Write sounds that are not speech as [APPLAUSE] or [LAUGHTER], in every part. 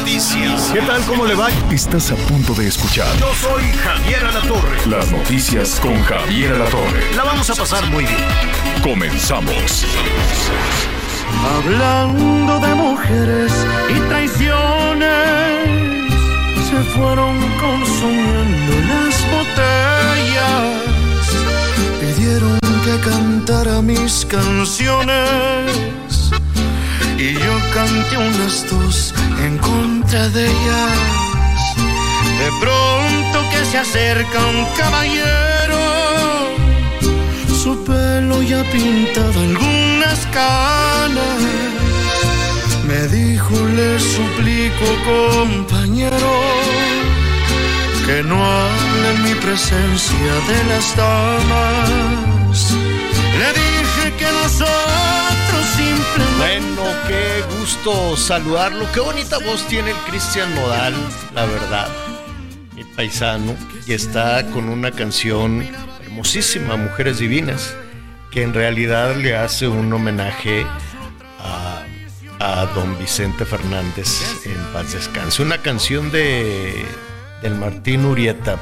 noticias. ¿Qué tal? ¿Cómo le va? Estás a punto de escuchar Yo soy Javier Alatorre. las noticias con Javier Alatorre. La vamos a pasar muy bien. Comenzamos. Hablando de mujeres y traiciones, se fueron consumiendo las botellas. Pidieron que cantara mis canciones y yo canté unas dos en contra de ellas. De pronto que se acerca un caballero su pelo ya pintaba algunas canas. Me dijo, le suplico, compañero, que no hable en mi presencia de las damas. Que nosotros simplemente. Bueno, qué gusto saludarlo. Qué bonita voz tiene el Cristian Nodal, la verdad. Mi paisano. Y está con una canción hermosísima, Mujeres Divinas, que en realidad le hace un homenaje a, a don Vicente Fernández en paz descanse. Una canción de del Martín Urieta,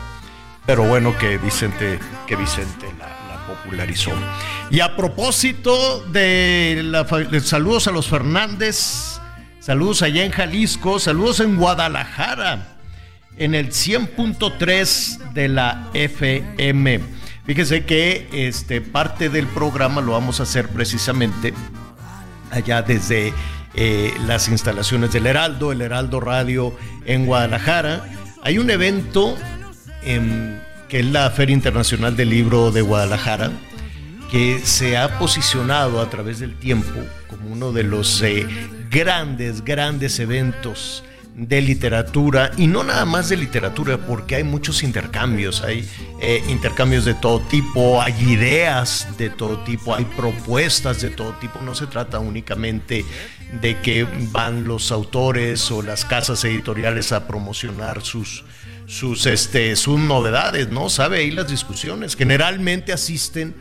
pero bueno que Vicente, que Vicente la, popularizó. Y a propósito de, la, saludos a los Fernández, saludos allá en Jalisco, saludos en Guadalajara en el 100.3 de la FM. Fíjese que este, parte del programa lo vamos a hacer precisamente allá desde eh, las instalaciones del Heraldo, el Heraldo Radio en Guadalajara. Hay un evento em, que es la Feria Internacional del Libro de Guadalajara, que se ha posicionado a través del tiempo como uno de los eh, grandes, grandes eventos de literatura y no nada más de literatura porque hay muchos intercambios, hay eh, intercambios de todo tipo, hay ideas de todo tipo, hay propuestas de todo tipo, no se trata únicamente de que van los autores o las casas editoriales a promocionar sus sus este sus novedades, ¿no? Sabe ahí las discusiones, generalmente asisten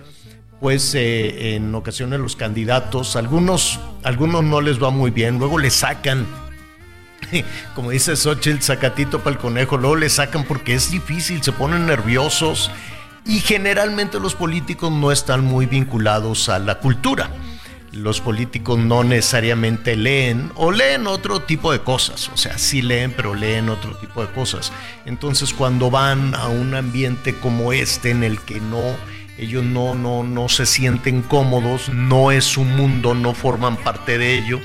pues eh, en ocasiones los candidatos, algunos, algunos no les va muy bien, luego le sacan, [LAUGHS] como dice Xochitl, sacatito para el conejo, luego le sacan porque es difícil, se ponen nerviosos y generalmente los políticos no están muy vinculados a la cultura. Los políticos no necesariamente leen o leen otro tipo de cosas, o sea, sí leen, pero leen otro tipo de cosas. Entonces cuando van a un ambiente como este en el que no ellos no, no, no se sienten cómodos, no es su mundo, no forman parte de ello,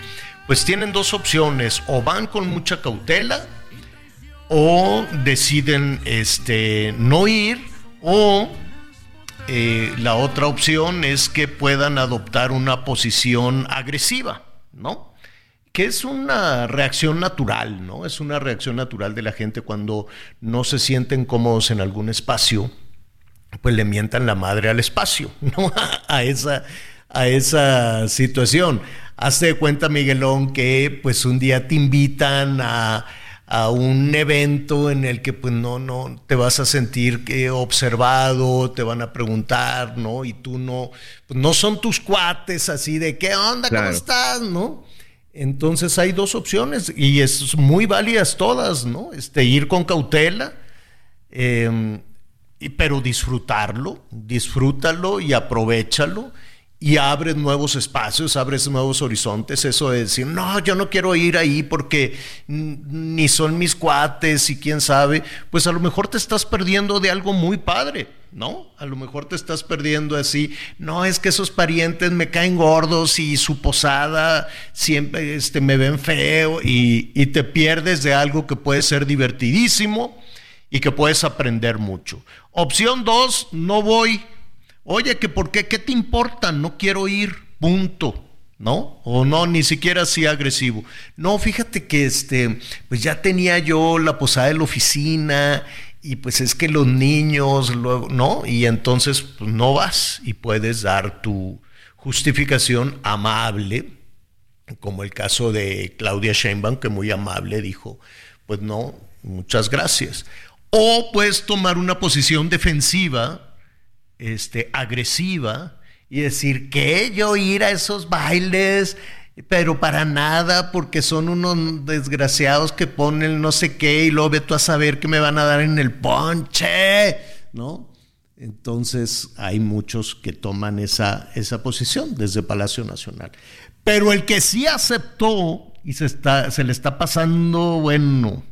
pues tienen dos opciones, o van con mucha cautela, o deciden este, no ir, o eh, la otra opción es que puedan adoptar una posición agresiva, ¿no? Que es una reacción natural, ¿no? Es una reacción natural de la gente cuando no se sienten cómodos en algún espacio pues le mientan la madre al espacio, [LAUGHS] ¿no? A esa, a esa situación. Hazte de cuenta, Miguelón, que pues un día te invitan a, a un evento en el que pues no, no te vas a sentir que observado, te van a preguntar, ¿no? Y tú no, pues, no son tus cuates así de qué onda, Claro. ¿cómo estás? ¿No? Entonces hay dos opciones y es muy válidas todas, ¿no? Este, ir con cautela. eh, y- pero disfrutarlo, disfrútalo y aprovechalo y abres nuevos espacios, abres nuevos horizontes, eso de decir, no, yo no quiero ir ahí porque ni son mis cuates y quién sabe, pues a lo mejor te estás perdiendo de algo muy padre, ¿no? A lo mejor te estás perdiendo así, no, es que esos parientes me caen gordos y su posada siempre este, me ven feo y, y te pierdes de algo que puede ser divertidísimo y que puedes aprender mucho. Opción dos, no voy. Oye, que por qué, ¿qué te importa? No quiero ir, punto. ¿no? O no, ni siquiera así agresivo. No, fíjate que este, pues ya tenía yo la posada de la oficina y pues es que los niños, luego, ¿no? Y entonces pues, no vas y puedes dar tu justificación amable, como el caso de Claudia Sheinbaum, que muy amable dijo, pues no, muchas gracias. O puedes tomar una posición defensiva, este, agresiva, y decir que yo ir a esos bailes, pero para nada, porque son unos desgraciados que ponen no sé qué y luego ve tú a saber que me van a dar en el ponche, ¿no? Entonces hay muchos que toman esa, esa posición desde Palacio Nacional. Pero el que sí aceptó y se, está, se le está pasando, bueno,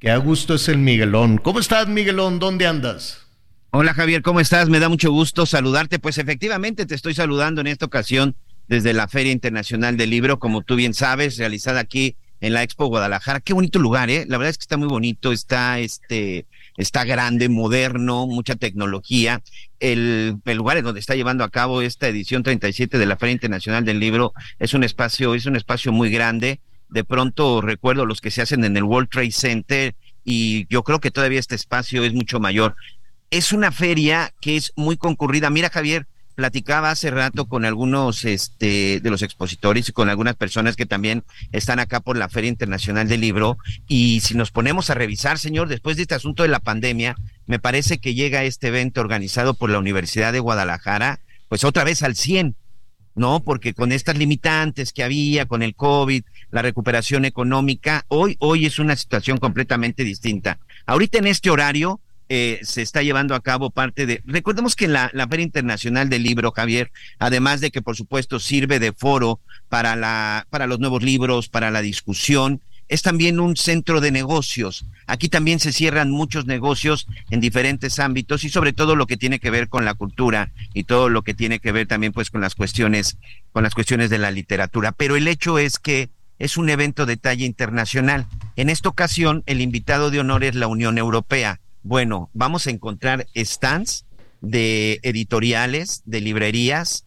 que a gusto es el Miguelón. ¿Cómo estás, Miguelón? ¿Dónde andas? Hola Javier, ¿cómo estás? Me da mucho gusto saludarte. Pues efectivamente te estoy saludando en esta ocasión desde la Feria Internacional del Libro, como tú bien sabes, realizada aquí en la Expo Guadalajara. Qué bonito lugar, ¿eh? La verdad es que está muy bonito, está este está grande, moderno, mucha tecnología. El, el, lugar en donde está llevando a cabo esta edición 37 de la Feria Internacional del Libro es un espacio, es un espacio muy grande. De pronto recuerdo los que se hacen en el World Trade Center y yo creo que todavía este espacio es mucho mayor. Es una feria que es muy concurrida. Mira, Javier, platicaba hace rato con algunos este, de los expositores y con algunas personas que también están acá por la Feria Internacional del Libro. Y si nos ponemos a revisar, señor, después de este asunto de la pandemia, me parece que llega este evento organizado por la Universidad de Guadalajara, pues otra vez al 100. ¿no? Porque con estas limitantes que había, con el COVID, la recuperación económica, hoy, hoy es una situación completamente distinta. Ahorita en este horario, eh, se está llevando a cabo parte de... Recordemos que la, la Feria Internacional del Libro, Javier, además de que por supuesto sirve de foro para, la, para los nuevos libros, para la discusión, es también un centro de negocios. Aquí también se cierran muchos negocios en diferentes ámbitos y sobre todo lo que tiene que ver con la cultura y todo lo que tiene que ver también pues con las cuestiones con las cuestiones de la literatura, pero el hecho es que es un evento de talla internacional. En esta ocasión el invitado de honor es la Unión Europea bueno, vamos a encontrar stands de editoriales, de librerías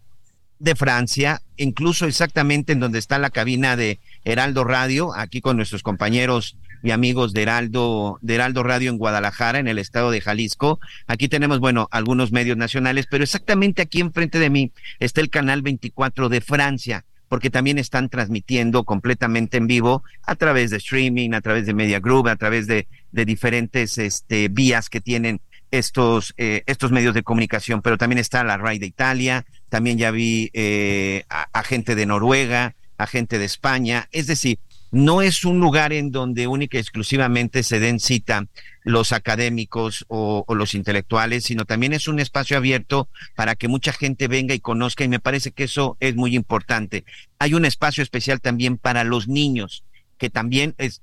de Francia, incluso exactamente en donde está la cabina de Heraldo Radio, aquí con nuestros compañeros y amigos de Heraldo, de Heraldo Radio en Guadalajara, en el estado de Jalisco. Aquí tenemos, bueno, algunos medios nacionales, pero exactamente aquí enfrente de mí está el canal 24 de Francia porque también están transmitiendo completamente en vivo a través de streaming, a través de Media Group, a través de, diferentes este, vías que tienen estos, eh, estos medios de comunicación, pero también está la RAI de Italia, también ya vi eh, a gente de Noruega, a gente de España, es decir, no es un lugar en donde única y exclusivamente se den cita los académicos o, los intelectuales, sino también es un espacio abierto para que mucha gente venga y conozca y me parece que eso es muy importante. Hay un espacio especial también para los niños, que también es,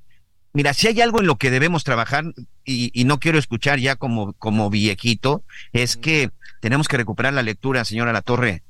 mira, si hay algo en lo que debemos trabajar, y, y, no quiero escuchar ya como, como viejito, es que tenemos que recuperar la lectura, señora La Torre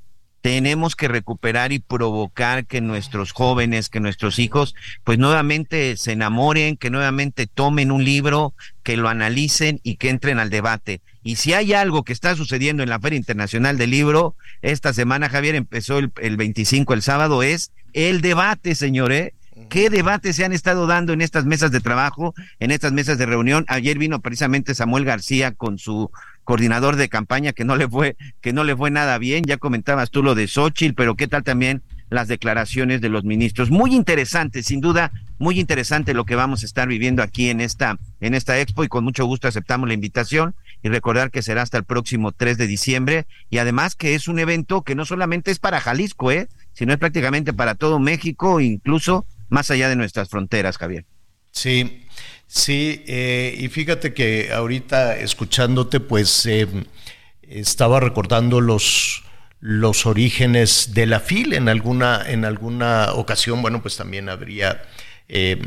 tenemos que recuperar y provocar que nuestros jóvenes, que nuestros hijos, pues nuevamente se enamoren, que nuevamente tomen un libro, que lo analicen y que entren al debate. Y si hay algo que está sucediendo en la Feria Internacional del Libro, esta semana, Javier, empezó el, el 25, el sábado, es el debate, señores. ¿eh? ¿Qué debates se han estado dando en estas mesas de trabajo, en estas mesas de reunión? Ayer vino precisamente Samuel García con su coordinador de campaña que no le fue, que no le fue nada bien. Ya comentabas tú lo de Xochitl, pero qué tal también las declaraciones de los ministros. Muy interesante, sin duda, muy interesante lo que vamos a estar viviendo aquí en esta, en esta expo y con mucho gusto aceptamos la invitación y recordar que será hasta el próximo 3 de diciembre y además que es un evento que no solamente es para Jalisco, ¿eh? sino es prácticamente para todo México, incluso más allá de nuestras fronteras, Javier. Sí, Sí, eh, y fíjate que ahorita escuchándote, pues eh, estaba recordando los, los orígenes de la FIL en alguna, en alguna ocasión, bueno, pues también habría eh,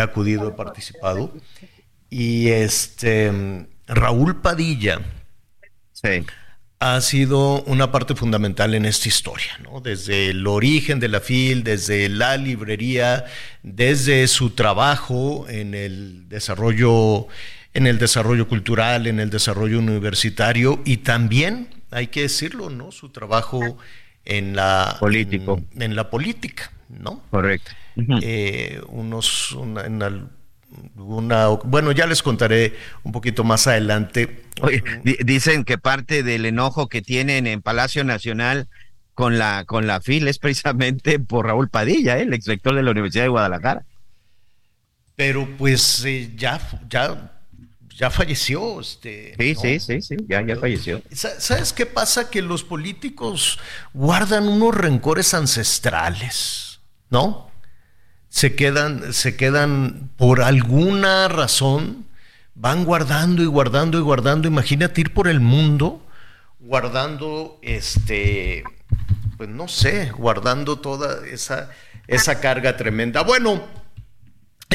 acudido, he participado. Y este Raúl Padilla. Sí ha sido una parte fundamental en esta historia, ¿no? desde el origen de la FIL, desde la librería, desde su trabajo en el desarrollo, en el desarrollo cultural, en el desarrollo universitario y también, hay que decirlo, ¿no? su trabajo en la Político. En, la política, ¿no? Correcto. Eh, unos una, bueno, ya les contaré un poquito más adelante. dicen que parte del enojo que tienen en Palacio Nacional con la con la FIL es precisamente por Raúl Padilla, ¿eh? el ex rector de la Universidad de Guadalajara. Pero pues eh, ya, ya ya falleció. Este, sí, sí, sí, sí, ya, ya falleció. ¿Sabes qué pasa? Que los políticos guardan unos rencores ancestrales, ¿no? Se quedan, se quedan por alguna razón, van guardando y guardando y guardando. Imagínate ir por el mundo guardando, este, pues no sé, guardando toda esa, esa carga tremenda. Bueno,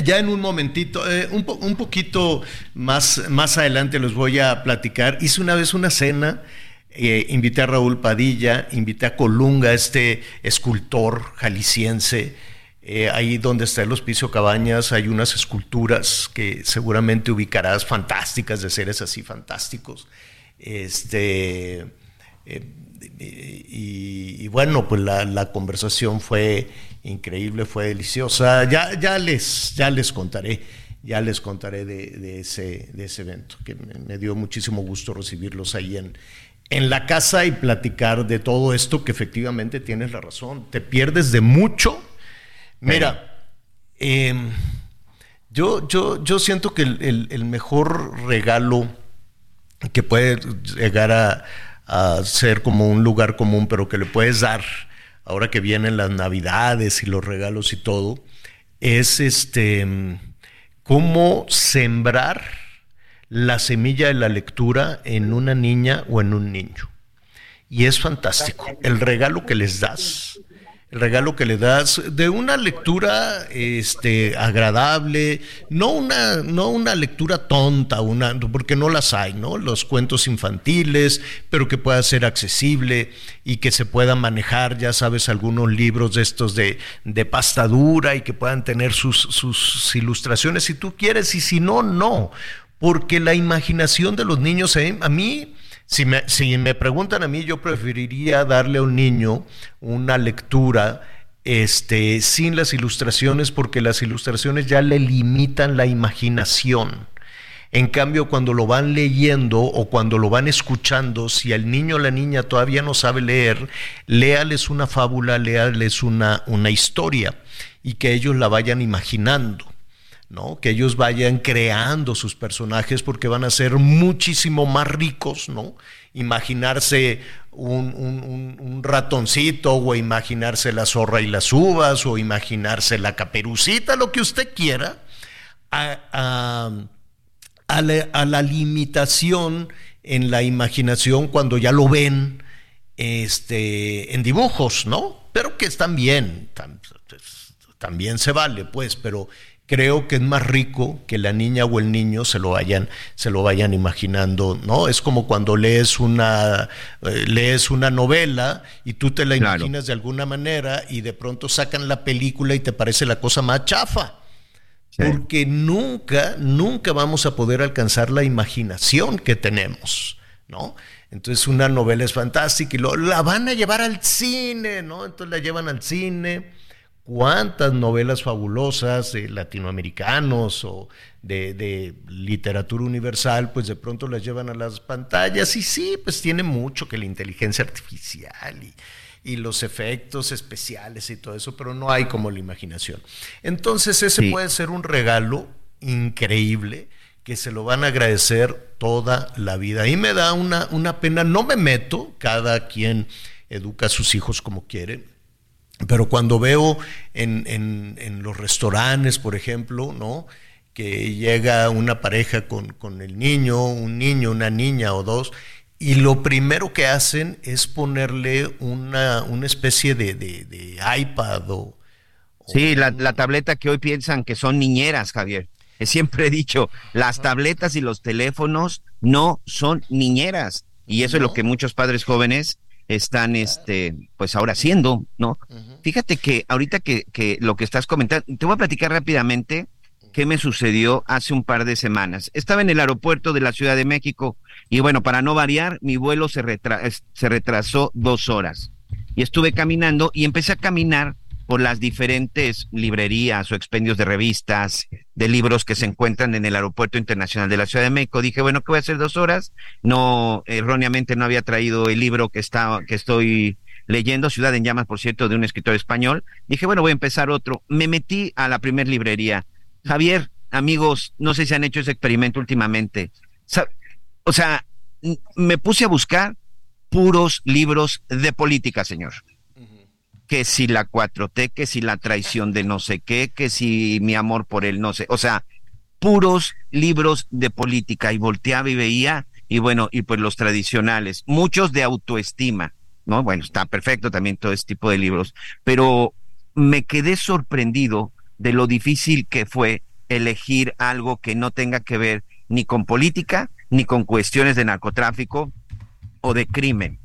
ya en un momentito, eh, un, un, poquito más, más adelante les voy a platicar. Hice una vez una cena, eh, invité a Raúl Padilla, invité a Colunga, este escultor jalisciense. Eh, ahí donde está el Hospicio Cabañas hay unas esculturas que seguramente ubicarás fantásticas de seres así fantásticos. Este, y, bueno, pues la, la conversación fue increíble, fue deliciosa. Ya, ya, les, ya les contaré, ya les contaré de, ese, de ese evento, que me, dio muchísimo gusto recibirlos ahí en, en la casa y platicar de todo esto, que efectivamente tienes la razón. Te pierdes de mucho. Mira, em, yo, yo, yo siento que el, mejor regalo que puede llegar a, a ser como un lugar común, pero que le puedes dar ahora que vienen las navidades y los regalos y todo, es este cómo sembrar la semilla de la lectura en una niña o en un niño. Y es fantástico. El regalo que les das el regalo que le das de una lectura este agradable, no una no una lectura tonta, una porque no las hay, ¿no? Los cuentos infantiles, pero que pueda ser accesible y que se pueda manejar, ya sabes, algunos libros de estos de, de pasta dura y que puedan tener sus, sus ilustraciones si tú quieres y si no, no, porque la imaginación de los niños eh, a mí si me, preguntan a mí, yo preferiría darle a un niño una lectura este, sin las ilustraciones porque las ilustraciones ya le limitan la imaginación. En cambio, cuando lo van leyendo o cuando lo van escuchando, si el niño o la niña todavía no sabe leer, léales una fábula, léales una, una historia y que ellos la vayan imaginando. ¿No? Que ellos vayan creando sus personajes porque van a ser muchísimo más ricos, ¿no? Imaginarse un, ratoncito o imaginarse la zorra y las uvas o imaginarse la caperucita, lo que usted quiera, a, la, limitación en la imaginación cuando ya lo ven este, en dibujos, ¿no? Pero que están bien, también se vale, pues, pero creo que es más rico que la niña o el niño se lo vayan, se lo vayan imaginando, ¿no? Es como cuando lees una, eh, lees una novela y tú te la imaginas de alguna manera y de pronto sacan la película y te parece la cosa más chafa. Porque nunca, nunca vamos a poder alcanzar la imaginación que tenemos, ¿no? Entonces una novela es fantástica y lo, la van a llevar al cine, ¿no? Entonces la llevan al cine cuántas novelas fabulosas de latinoamericanos o de, literatura universal, pues de pronto las llevan a las pantallas y sí, pues tiene mucho que la inteligencia artificial y, los efectos especiales y todo eso, pero no hay como la imaginación. Entonces ese puede ser un regalo increíble que se lo van a agradecer toda la vida. Y me da una, una pena, no me meto, cada quien educa a sus hijos como quiere, pero cuando veo en, en, los restaurantes, por ejemplo, ¿no? que llega una pareja con, con, el niño, un niño, una niña o dos, y lo primero que hacen es ponerle una, una especie de, de, iPad o... Sí, la, la, tableta que hoy piensan que son niñeras, Javier. Siempre he dicho, las tabletas y los teléfonos no son niñeras. Y eso es lo que muchos padres jóvenes están, este, pues ahora haciendo, ¿no? Fíjate que ahorita que, que lo que estás comentando, te voy a platicar rápidamente qué me sucedió hace un par de semanas. Estaba en el aeropuerto de la Ciudad de México y bueno, para no variar, mi vuelo se, se retrasó dos horas. y estuve caminando y empecé a caminar por las diferentes librerías o expendios de revistas, de libros que se encuentran en el Aeropuerto Internacional de la Ciudad de México. Dije, bueno, ¿qué voy a hacer dos horas? No, erróneamente no había traído el libro que, está, que estoy leyendo, Ciudad en Llamas, por cierto, de un escritor español. Dije, bueno, voy a empezar otro. Me metí a la primer librería. Javier, amigos, no sé si han hecho ese experimento últimamente. O sea, me puse a buscar puros libros de política, señor que si la 4T, que si la traición de no sé qué, que si mi amor por él no sé, o sea, puros libros de política y volteaba y veía y bueno, y pues los tradicionales, muchos de autoestima, ¿no? Bueno, está perfecto también todo este tipo de libros, pero me quedé sorprendido de lo difícil que fue elegir algo que no tenga que ver ni con política, ni con cuestiones de narcotráfico o de crimen.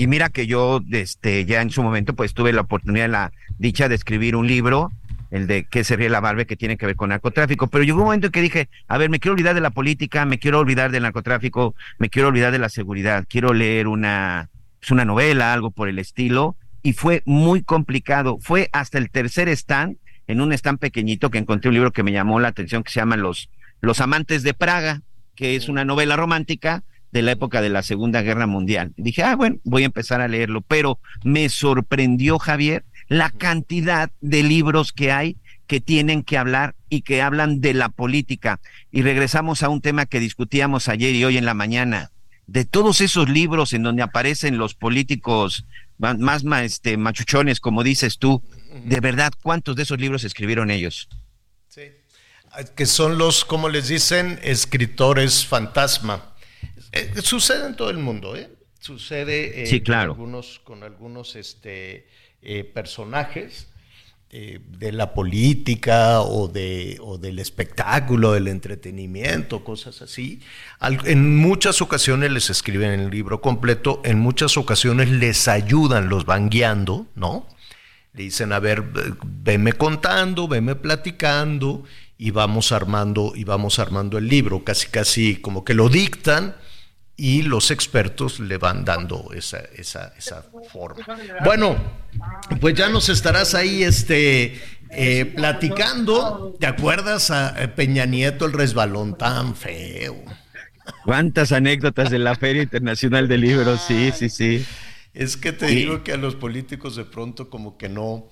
Y mira que yo, este, ya en su momento, pues tuve la oportunidad, la dicha de escribir un libro, el de qué se ríe la barbe, que tiene que ver con narcotráfico. Pero llegó un momento en que dije, a ver, me quiero olvidar de la política, me quiero olvidar del narcotráfico, me quiero olvidar de la seguridad, quiero leer una, pues una novela, algo por el estilo. Y fue muy complicado. Fue hasta el tercer stand, en un stand pequeñito, que encontré un libro que me llamó la atención, que se llama Los, Los Amantes de Praga, que es una novela romántica de la época de la Segunda Guerra Mundial. Dije, ah, bueno, voy a empezar a leerlo, pero me sorprendió, Javier, la cantidad de libros que hay que tienen que hablar y que hablan de la política. Y regresamos a un tema que discutíamos ayer y hoy en la mañana, de todos esos libros en donde aparecen los políticos más, este, machuchones, como dices tú, de verdad, ¿cuántos de esos libros escribieron ellos? Sí, que son los, como les dicen, escritores fantasma eh, sucede en todo el mundo, ¿eh? Sucede eh, con algunos, con algunos este, eh, personajes de la política o, de, o del espectáculo, del entretenimiento, cosas así. en muchas ocasiones les escriben el libro completo, en muchas ocasiones les ayudan, los van guiando, ¿no? Le dicen, a ver, veme contando, veme platicando y vamos armando, y vamos armando el libro, casi casi como que lo dictan y los expertos le van dando esa, esa, esa forma. Bueno, pues ya nos estarás ahí este, eh, platicando. ¿Te acuerdas a Peña Nieto el resbalón tan feo? ¿Cuántas anécdotas de la Feria Internacional de Libros? Sí, sí, sí. Es que te digo que a los políticos de pronto como que no,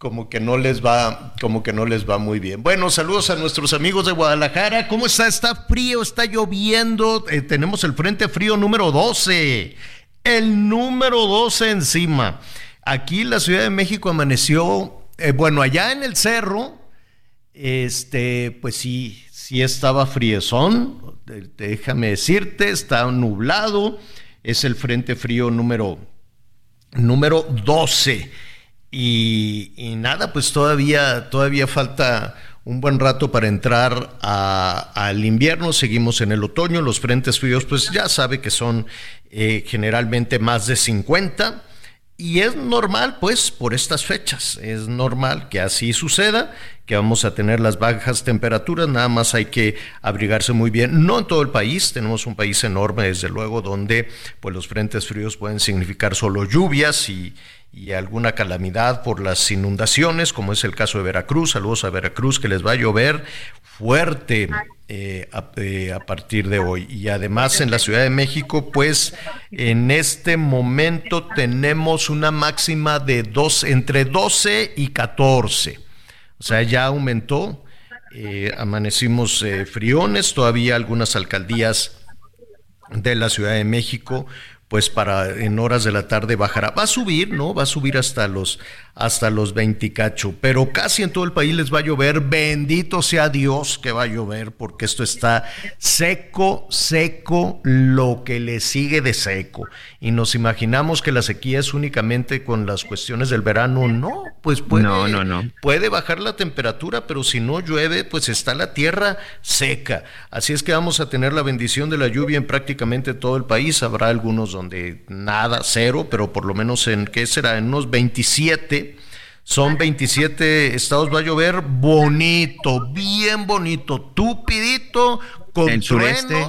como que no les va, como que no les va muy bien. Bueno, saludos a nuestros amigos de Guadalajara. ¿Cómo está? Está frío, está lloviendo. Eh, tenemos el frente frío número 12. El número 12 encima. Aquí la Ciudad de México amaneció, eh, bueno, allá en el cerro, este, pues sí, sí estaba friezón. Déjame decirte, está nublado. Es el frente frío número, número 12. Y, nada, pues todavía, todavía falta un buen rato para entrar al invierno, seguimos en el otoño, los frentes fríos pues ya sabe que son eh, generalmente más de 50 y es normal pues por estas fechas, es normal que así suceda, que vamos a tener las bajas temperaturas, nada más hay que abrigarse muy bien, no en todo el país, tenemos un país enorme desde luego donde pues los frentes fríos pueden significar solo lluvias y y alguna calamidad por las inundaciones, como es el caso de Veracruz. Saludos a Veracruz, que les va a llover fuerte eh, eh, a, partir de hoy. Y además en la Ciudad de México, pues en este momento tenemos una máxima de dos, entre 12 y 14. O sea, ya aumentó. Eh, amanecimos friones, todavía algunas alcaldías de la Ciudad de México pues para en horas de la tarde bajará. Va a subir, ¿no? Va a subir hasta los hasta los 20 cacho, pero casi en todo el país les va a llover. Bendito sea Dios que va a llover, porque esto está seco, seco, lo que le sigue de seco. Y nos imaginamos que la sequía es únicamente con las cuestiones del verano. No, pues puede, no, no, no. puede bajar la temperatura, pero si no llueve, pues está la tierra seca. Así es que vamos a tener la bendición de la lluvia en prácticamente todo el país. Habrá algunos donde nada, cero, pero por lo menos en, ¿qué será? En unos 27 son 27 estados, va a llover bonito, bien bonito, tupidito, con el sureste,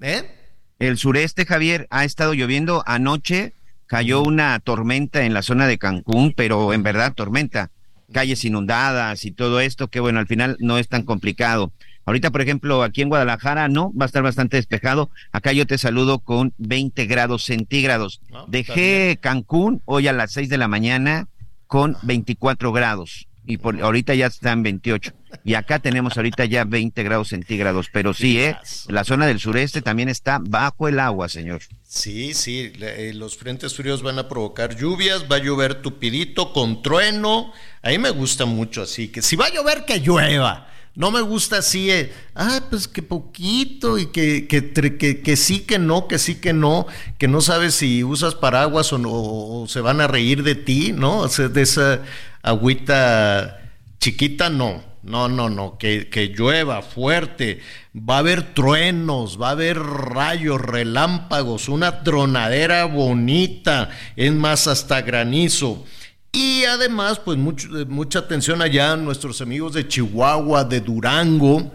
¿eh? El sureste, Javier, ha estado lloviendo anoche cayó una tormenta en la zona de Cancún, pero en verdad tormenta, calles inundadas y todo esto, que bueno, al final no es tan complicado. Ahorita, por ejemplo, aquí en Guadalajara, no, va a estar bastante despejado. Acá yo te saludo con 20 grados centígrados. Ah, Dejé Cancún hoy a las 6 de la mañana con 24 grados y por, ahorita ya están 28. Y acá tenemos ahorita ya 20 grados centígrados, pero sí, ¿eh? La zona del sureste también está bajo el agua, señor. Sí, sí, eh, los frentes fríos van a provocar lluvias, va a llover tupidito con trueno. A mí me gusta mucho así, que si va a llover, que llueva. No me gusta así, eh, ah, pues que poquito y que, que, que, sí, que no, que sí, que no, que no sabes si usas paraguas o, no, se van a reír de ti, ¿no? De esa agüita chiquita, no, no, no, no, que, que llueva fuerte, va a haber truenos, va a haber rayos, relámpagos, una tronadera bonita, es más, hasta granizo. Y además, pues mucho, mucha atención allá a nuestros amigos de Chihuahua, de Durango,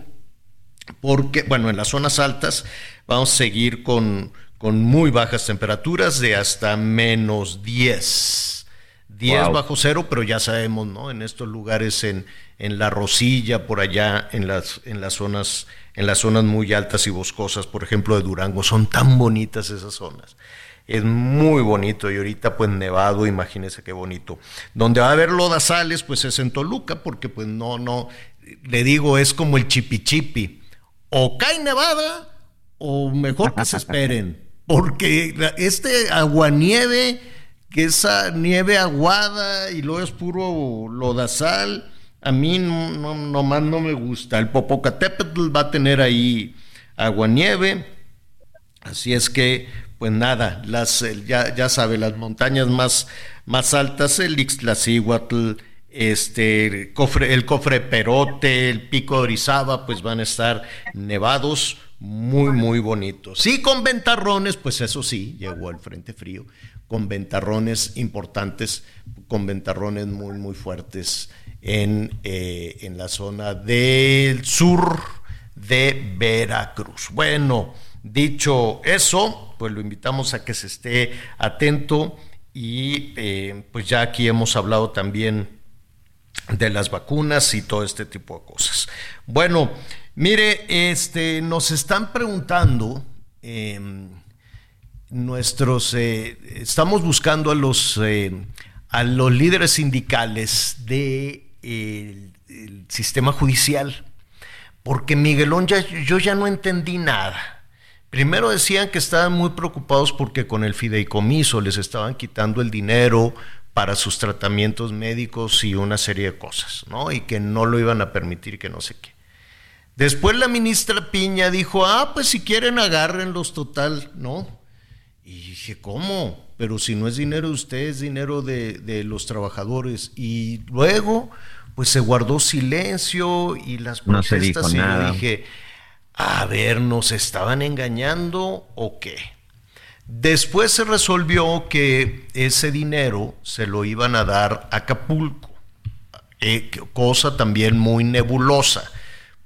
porque, bueno, en las zonas altas vamos a seguir con, con muy bajas temperaturas de hasta menos 10. 10 wow. bajo cero, pero ya sabemos, ¿no? En estos lugares, en, en la Rosilla, por allá, en las, en las zonas, en las zonas muy altas y boscosas, por ejemplo, de Durango, son tan bonitas esas zonas. Es muy bonito y ahorita pues nevado, imagínense qué bonito. Donde va a haber lodazales pues es en Toluca porque pues no, no, le digo es como el chipichipi. O cae nevada o mejor que se esperen. [LAUGHS] Porque este aguanieve, que esa nieve aguada y luego es puro lodazal, a mí no, no, nomás no me gusta. El Popocatépetl va a tener ahí aguanieve. Así es que pues nada, ya, sabe, las montañas más, más altas, el Ixtlacíhuatl, este, cofre, el cofre Perote, el pico de Orizaba, pues van a estar nevados muy, muy bonitos. Sí, con ventarrones, pues eso sí, llegó el frente frío, con ventarrones importantes, con ventarrones muy, muy fuertes en, eh, en la zona del sur de Veracruz. Bueno, dicho eso, pues lo invitamos a que se esté atento y eh, pues ya aquí hemos hablado también de las vacunas y todo este tipo de cosas. Bueno, mire, este, nos están preguntando, eh, nuestros, eh, estamos buscando a los, eh, a los líderes sindicales del de, el sistema judicial, porque Miguelón ya, yo ya no entendí nada. Primero decían que estaban muy preocupados porque con el fideicomiso les estaban quitando el dinero para sus tratamientos médicos y una serie de cosas, ¿no? Y que no lo iban a permitir, que no sé qué. Después la ministra Piña dijo, ah, pues si quieren agárrenlos total, ¿no? Y dije, ¿cómo? Pero si no es dinero de ustedes, es dinero de, de los trabajadores. Y luego, pues se guardó silencio y las protestas no se dijo y nada. yo dije, a ver, ¿nos estaban engañando o qué? Después se resolvió que ese dinero se lo iban a dar a Acapulco, eh, cosa también muy nebulosa,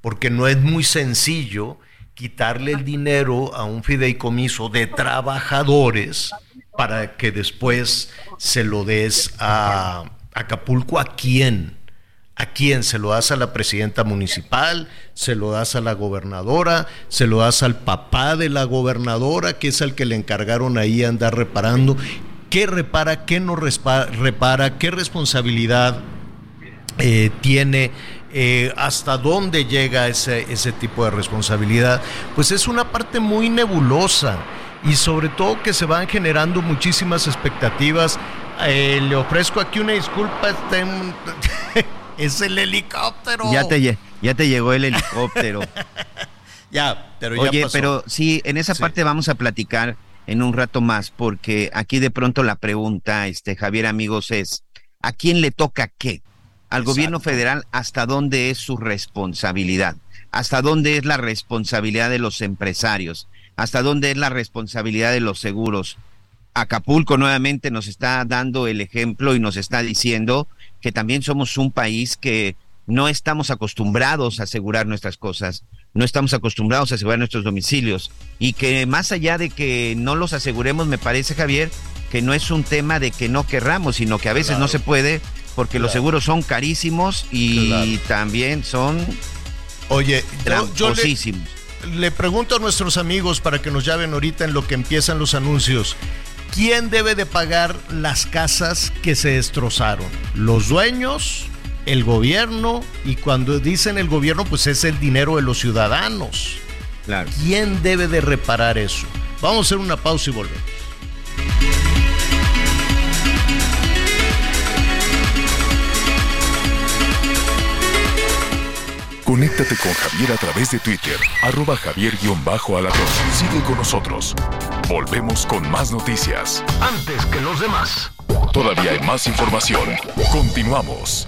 porque no es muy sencillo quitarle el dinero a un fideicomiso de trabajadores para que después se lo des a Acapulco. ¿A quién? ¿A quién? ¿Se lo das a la presidenta municipal? ¿Se lo das a la gobernadora? ¿Se lo das al papá de la gobernadora, que es al que le encargaron ahí andar reparando? ¿Qué repara? ¿Qué no repara? ¿Qué responsabilidad eh, tiene? Eh, ¿Hasta dónde llega ese, ese tipo de responsabilidad? Pues es una parte muy nebulosa y sobre todo que se van generando muchísimas expectativas. Eh, le ofrezco aquí una disculpa. Es el helicóptero. Ya te, ya te llegó el helicóptero. [LAUGHS] ya, pero ya Oye, pasó. pero sí, en esa Sí. parte vamos a platicar en un rato más, porque aquí de pronto la pregunta, este Javier amigos, es ¿a quién le toca qué? Al gobierno federal, ¿hasta dónde es su responsabilidad? ¿Hasta dónde es la responsabilidad de los empresarios? ¿Hasta dónde es la responsabilidad de los seguros? Acapulco nuevamente nos está dando el ejemplo y nos está diciendo que también somos un país que no estamos acostumbrados a asegurar nuestras cosas, no estamos acostumbrados a asegurar nuestros domicilios y que más allá de que no los aseguremos, me parece Javier, que no es un tema de que no querramos, sino que a veces no se puede porque los seguros son carísimos y también son Oye, yo, le, pregunto a nuestros amigos para que nos llamen ahorita en lo que empiezan los anuncios. ¿Quién debe de pagar las casas que se destrozaron? ¿Los dueños? ¿El gobierno? Y cuando dicen el gobierno, pues es el dinero de los ciudadanos. Claro. ¿Quién debe de reparar eso? Vamos a hacer una pausa y volvemos. Conéctate con Javier a través de Twitter, arroba javier-alatón. Sigue con nosotros. Volvemos con más noticias. Antes que los demás. Todavía hay más información. Continuamos.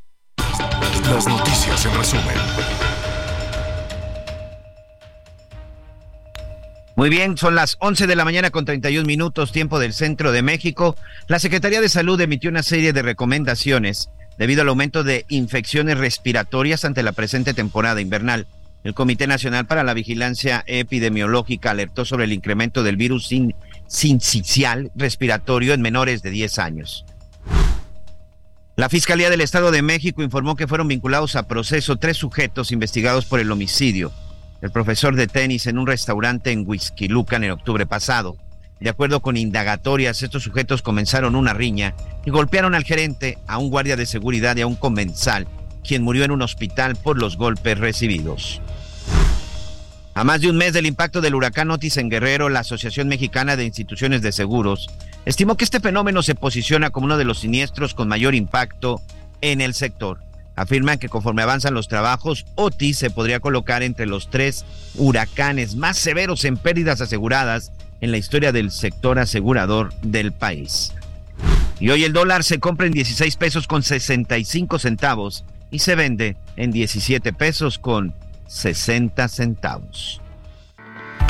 Las noticias en resumen. Muy bien, son las 11 de la mañana con 31 minutos, tiempo del centro de México. La Secretaría de Salud emitió una serie de recomendaciones debido al aumento de infecciones respiratorias ante la presente temporada invernal. El Comité Nacional para la Vigilancia Epidemiológica alertó sobre el incremento del virus sin, sincicial respiratorio en menores de 10 años. La Fiscalía del Estado de México informó que fueron vinculados a proceso tres sujetos investigados por el homicidio del profesor de tenis en un restaurante en Lucan en octubre pasado. De acuerdo con indagatorias, estos sujetos comenzaron una riña y golpearon al gerente, a un guardia de seguridad y a un comensal, quien murió en un hospital por los golpes recibidos. A más de un mes del impacto del huracán Otis en Guerrero, la Asociación Mexicana de Instituciones de Seguros estimó que este fenómeno se posiciona como uno de los siniestros con mayor impacto en el sector. Afirman que conforme avanzan los trabajos, Otis se podría colocar entre los tres huracanes más severos en pérdidas aseguradas en la historia del sector asegurador del país. Y hoy el dólar se compra en 16 pesos con 65 centavos y se vende en 17 pesos con 60 centavos.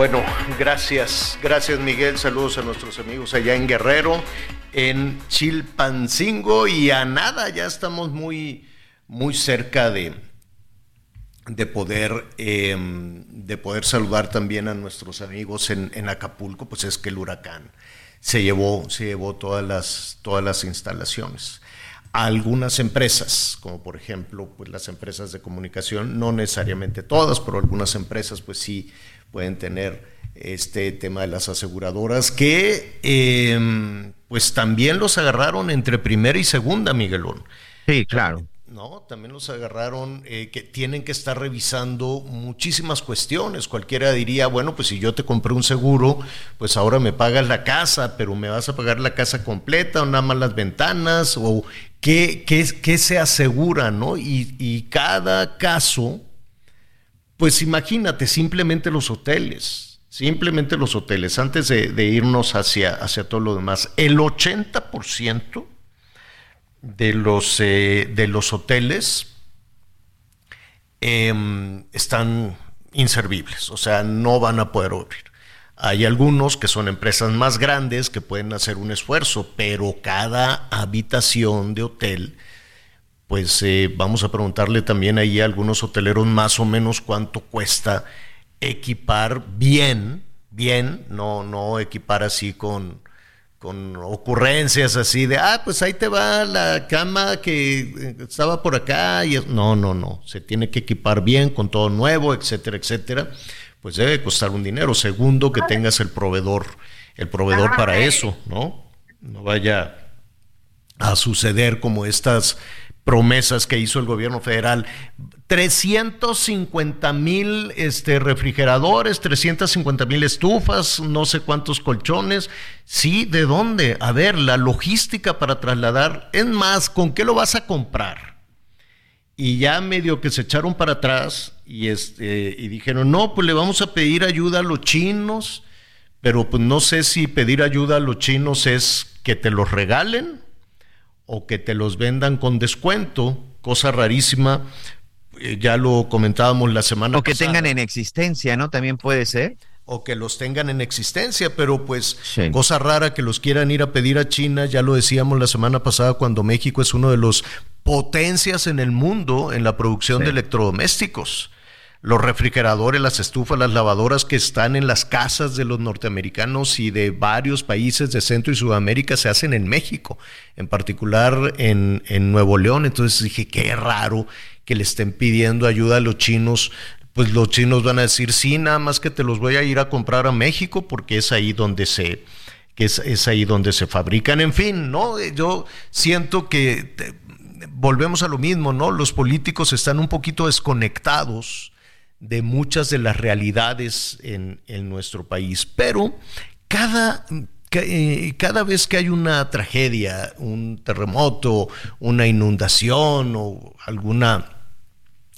Bueno, gracias, gracias Miguel, saludos a nuestros amigos allá en Guerrero, en Chilpancingo y a nada, ya estamos muy, muy cerca de, de poder, em, de poder saludar también a nuestros amigos en, Acapulco, pues es que el huracán se llevó, se llevó todas las, todas las instalaciones. algunas empresas, como por ejemplo pues las empresas de comunicación, no necesariamente todas, pero algunas empresas pues sí pueden tener este tema de las aseguradoras que em, pues también los agarraron entre primera y segunda, Miguelón. Sí, claro. No, también los agarraron eh, que tienen que estar revisando muchísimas cuestiones. Cualquiera diría, bueno, pues si yo te compré un seguro, pues ahora me pagas la casa, pero me vas a pagar la casa completa o nada más las ventanas o qué, qué, qué se asegura, ¿no? Y, y cada caso pues imagínate, simplemente los hoteles, simplemente los hoteles, antes de, irnos hacia, hacia todo lo demás, el 80% de los, eh, de los hoteles em, están inservibles, o sea, no van a poder abrir. Hay algunos que son empresas más grandes que pueden hacer un esfuerzo, pero cada habitación de hotel pues eh, vamos a preguntarle también ahí a algunos hoteleros más o menos cuánto cuesta equipar bien, bien, no, no equipar así con, con ocurrencias así de, ah, pues ahí te va la cama que eh, estaba por acá. Y no, no, no, se tiene que equipar bien con todo nuevo, etcétera, etcétera. Pues debe costar un dinero. Segundo, que tengas el proveedor, el proveedor para eso, ¿no? No vaya a suceder como estas promesas que hizo el gobierno federal. 350 mil este, refrigeradores, 350 mil estufas, no sé cuántos colchones. Sí, ¿de dónde? A ver, la logística para trasladar. Es más, ¿con qué lo vas a comprar? Y ya medio que se echaron para atrás y, este, y dijeron, no, pues le vamos a pedir ayuda a los chinos, pero pues no sé si pedir ayuda a los chinos es que te los regalen o que te los vendan con descuento, cosa rarísima eh, ya lo comentábamos la semana pasada. O que tengan en existencia, ¿no? También puede ser. O que los tengan en existencia, pero pues cosa rara que los quieran ir a pedir a China, ya lo decíamos la semana pasada cuando México es uno de los potencias en el mundo en la producción de electrodomésticos los refrigeradores, las estufas, las lavadoras que están en las casas de los norteamericanos y de varios países de Centro y Sudamérica se hacen en México, en particular en, Nuevo León. Entonces dije, qué raro que le estén pidiendo ayuda a los chinos, pues los chinos van a decir, sí, nada más que te los voy a ir a comprar a México porque es ahí donde se, que es, ahí donde se fabrican. En fin, ¿no? Yo siento que volvemos a lo mismo, ¿no? Los políticos están un poquito desconectados de muchas de las realidades en, en nuestro país, pero cada eh, cada vez que hay una tragedia, un terremoto, una inundación o alguna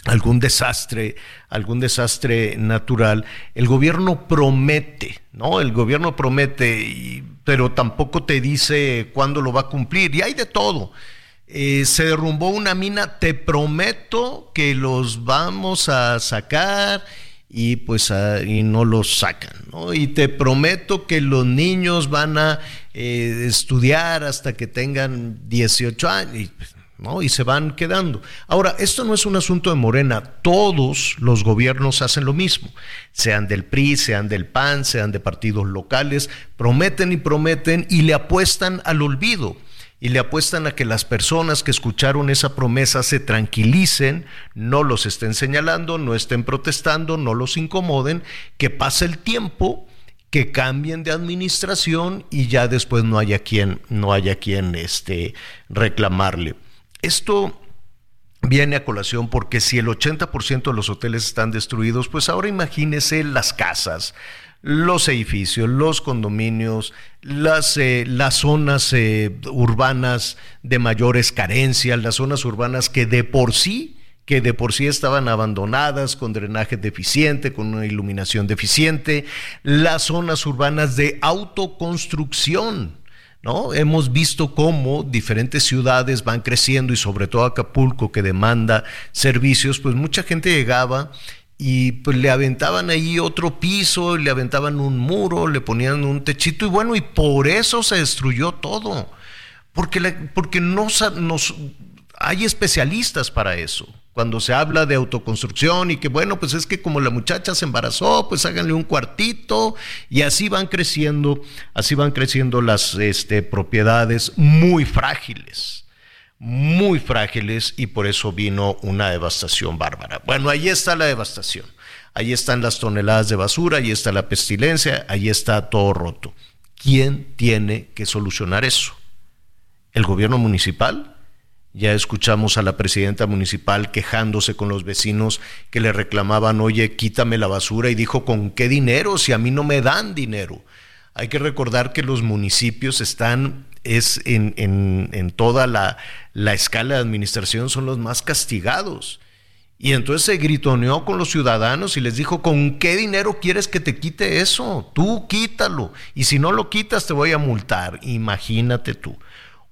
algún desastre, algún desastre natural, el gobierno promete, ¿no? El gobierno promete, pero tampoco te dice cuándo lo va a cumplir, y hay de todo. Eh, se derrumbó una mina, te prometo que los vamos a sacar y pues y no los sacan, ¿no? Y te prometo que los niños van a eh, estudiar hasta que tengan 18 años, ¿no? Y se van quedando. Ahora, esto no es un asunto de Morena, todos los gobiernos hacen lo mismo, sean del PRI, sean del PAN, sean de partidos locales, prometen y prometen y le apuestan al olvido y le apuestan a que las personas que escucharon esa promesa se tranquilicen, no los estén señalando, no estén protestando, no los incomoden, que pase el tiempo, que cambien de administración y ya después no haya quien, no haya quien este, reclamarle. Esto viene a colación porque si el 80% de los hoteles están destruidos, pues ahora imagínese las casas, los edificios, los condominios, las, eh, las zonas eh, urbanas de mayores carencias, las zonas urbanas que de por sí que de por sí estaban abandonadas, con drenaje deficiente, con una iluminación deficiente, las zonas urbanas de autoconstrucción, ¿no? Hemos visto cómo diferentes ciudades van creciendo y sobre todo Acapulco que demanda servicios, pues mucha gente llegaba y pues le aventaban ahí otro piso, le aventaban un muro, le ponían un techito y bueno, y por eso se destruyó todo, porque, porque no hay especialistas para eso. Cuando se habla de autoconstrucción y que bueno, pues es que como la muchacha se embarazó, pues háganle un cuartito y así van creciendo, así van creciendo las este, propiedades muy frágiles muy frágiles y por eso vino una devastación bárbara. Bueno, ahí está la devastación. Ahí están las toneladas de basura, ahí está la pestilencia, ahí está todo roto. ¿Quién tiene que solucionar eso? ¿El gobierno municipal? Ya escuchamos a la presidenta municipal quejándose con los vecinos que le reclamaban, oye, quítame la basura y dijo, ¿con qué dinero? Si a mí no me dan dinero. Hay que recordar que los municipios están es en, en, toda la, la, escala de administración son los más castigados. Y entonces se gritoneó con los ciudadanos y les dijo, ¿con qué dinero quieres que te quite eso? Tú quítalo. Y si no lo quitas te voy a multar. Imagínate tú.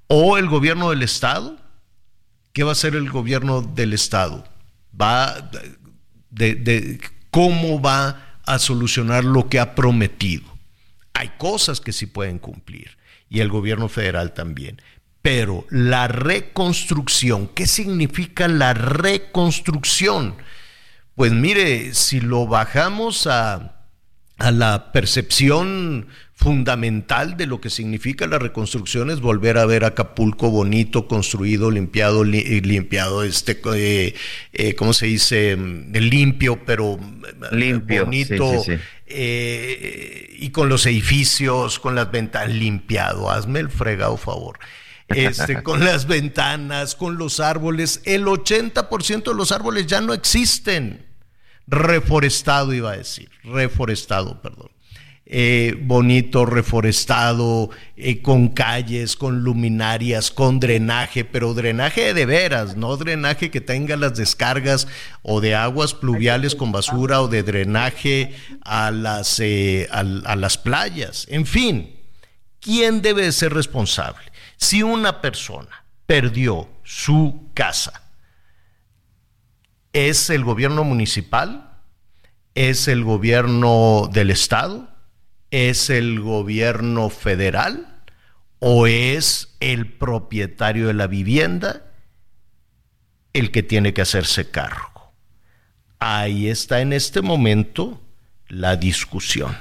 O el gobierno del Estado. ¿Qué va a hacer el gobierno del Estado? Va de, de cómo va a solucionar lo que ha prometido. Hay cosas que sí pueden cumplir y el gobierno federal también. Pero la reconstrucción, ¿qué significa la reconstrucción? Pues mire, si lo bajamos a, la percepción fundamental de lo que significa la reconstrucción es volver a ver Acapulco bonito, construido, limpiado, limpiado, este, eh, eh, ¿cómo se dice? Limpio, pero limpio, bonito. Eh, y con los edificios, con las ventas limpiado, hazme el fregado favor. este, [LAUGHS] con las ventanas, con los árboles. El 80% de los árboles ya no existen. Reforestado iba a decir, reforestado, perdón. Eh, bonito, reforestado, eh, con calles, con luminarias, con drenaje, pero drenaje de veras, no drenaje que tenga las descargas o de aguas pluviales con basura o de drenaje a las, eh, a, a las playas. En fin, ¿quién debe ser responsable? Si una persona perdió su casa, ¿es el gobierno municipal? ¿Es el gobierno del estado? Es el gobierno federal o es el propietario de la vivienda el que tiene que hacerse cargo. Ahí está en este momento la discusión.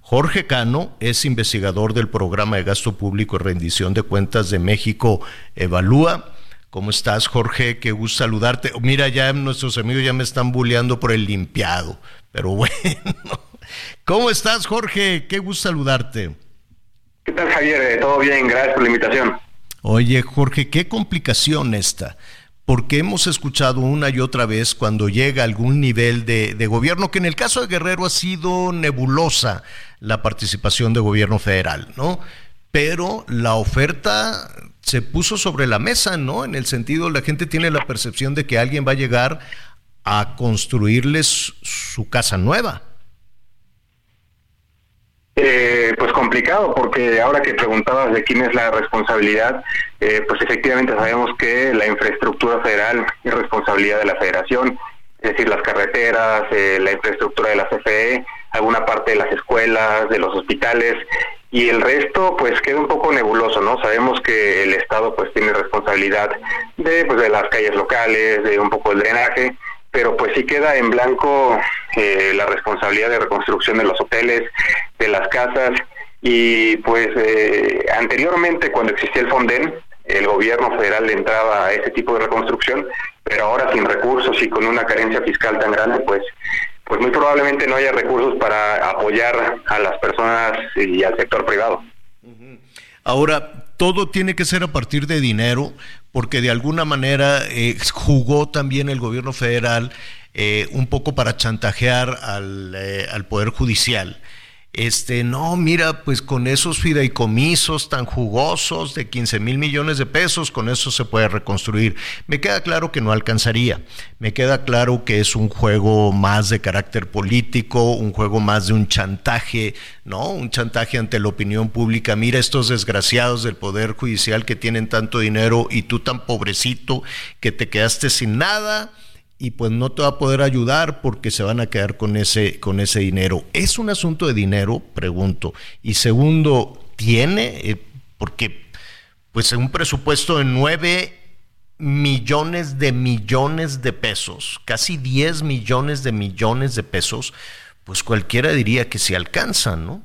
Jorge Cano es investigador del programa de gasto público y rendición de cuentas de México Evalúa. ¿Cómo estás, Jorge? Qué gusto saludarte. Mira, ya nuestros amigos ya me están bulleando por el limpiado, pero [LAUGHS] bueno. ¿Cómo estás, Jorge? Qué gusto saludarte. ¿Qué tal, Javier? Eh, todo bien, gracias por la invitación. Oye, Jorge, qué complicación esta porque hemos escuchado una y otra vez cuando llega algún nivel de, de, gobierno, que en el caso de Guerrero ha sido nebulosa la participación de gobierno federal, ¿no? Pero la oferta se puso sobre la mesa, ¿no? En el sentido, la gente tiene la percepción de que alguien va a llegar a construirles su casa nueva. Eh, pues complicado, porque ahora que preguntabas de quién es la responsabilidad, eh, pues efectivamente sabemos que la infraestructura federal es responsabilidad de la federación, es decir, las carreteras, eh, la infraestructura de la CFE, alguna parte de las escuelas, de los hospitales, y el resto pues queda un poco nebuloso, ¿no? Sabemos que el Estado pues tiene responsabilidad de, pues, de las calles locales, de un poco el drenaje, pero pues sí queda en blanco eh, la responsabilidad de reconstrucción de los hoteles, de las casas y pues eh, anteriormente cuando existía el Fonden, el gobierno federal le entraba a ese tipo de reconstrucción, pero ahora sin recursos y con una carencia fiscal tan grande, pues pues muy probablemente no haya recursos para apoyar a las personas y al sector privado. Ahora, todo tiene que ser a partir de dinero, porque de alguna manera eh, jugó también el gobierno federal eh, un poco para chantajear al, eh, al Poder Judicial este, no, mira, pues con esos fideicomisos tan jugosos de 15 mil millones de pesos, con eso se puede reconstruir. Me queda claro que no alcanzaría. Me queda claro que es un juego más de carácter político, un juego más de un chantaje, ¿no? Un chantaje ante la opinión pública. Mira estos desgraciados del Poder Judicial que tienen tanto dinero y tú tan pobrecito que te quedaste sin nada y pues no te va a poder ayudar porque se van a quedar con ese, con ese dinero. ¿Es un asunto de dinero? Pregunto. Y segundo, ¿tiene? Eh, porque pues un presupuesto de 9 millones de millones de pesos, casi 10 millones de millones de pesos, pues cualquiera diría que se alcanza, ¿no?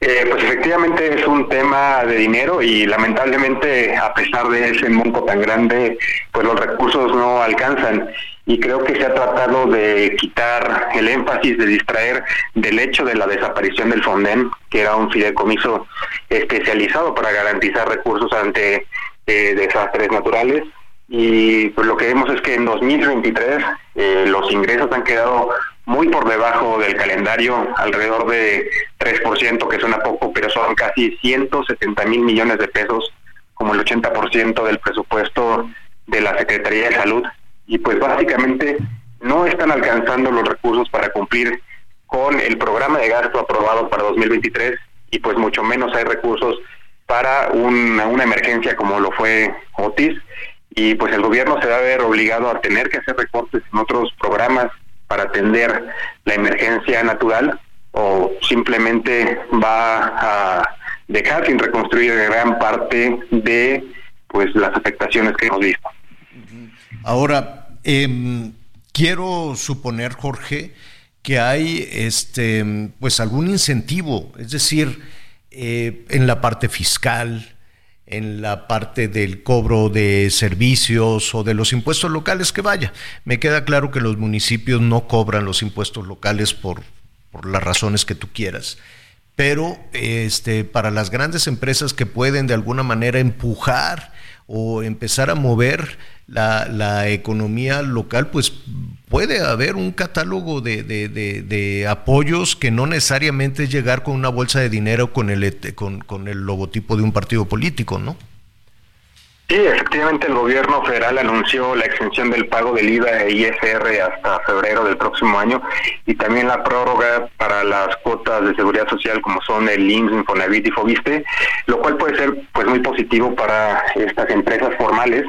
Eh, pues efectivamente es un tema de dinero y lamentablemente a pesar de ese monto tan grande, pues los recursos no alcanzan y creo que se ha tratado de quitar el énfasis, de distraer del hecho de la desaparición del Fonden, que era un fideicomiso especializado para garantizar recursos ante eh, desastres naturales. Y pues lo que vemos es que en 2023 eh, los ingresos han quedado muy por debajo del calendario, alrededor de 3%, que suena poco, pero son casi 170 mil millones de pesos, como el 80% del presupuesto de la Secretaría de Salud. Y pues básicamente no están alcanzando los recursos para cumplir con el programa de gasto aprobado para 2023 y pues mucho menos hay recursos para una, una emergencia como lo fue Otis y pues el gobierno se va a ver obligado a tener que hacer recortes en otros programas para atender la emergencia natural o simplemente va a dejar sin reconstruir gran parte de pues las afectaciones que hemos visto. Ahora, eh, quiero suponer, Jorge, que hay este pues algún incentivo, es decir, eh, en la parte fiscal, en la parte del cobro de servicios o de los impuestos locales que vaya. Me queda claro que los municipios no cobran los impuestos locales por, por las razones que tú quieras. pero este, para las grandes empresas que pueden de alguna manera empujar o empezar a mover la, economía local, pues puede haber un catálogo de, de, apoyos que no necesariamente es llegar con una bolsa de dinero con el, con, con el logotipo de un partido político, ¿no? Sí, efectivamente el gobierno federal anunció la extensión del pago del IVA e ISR hasta febrero del próximo año y también la prórroga para las cuotas de seguridad social como son el IMSS, Infonavit y Fobiste, lo cual puede ser pues muy positivo para estas empresas formales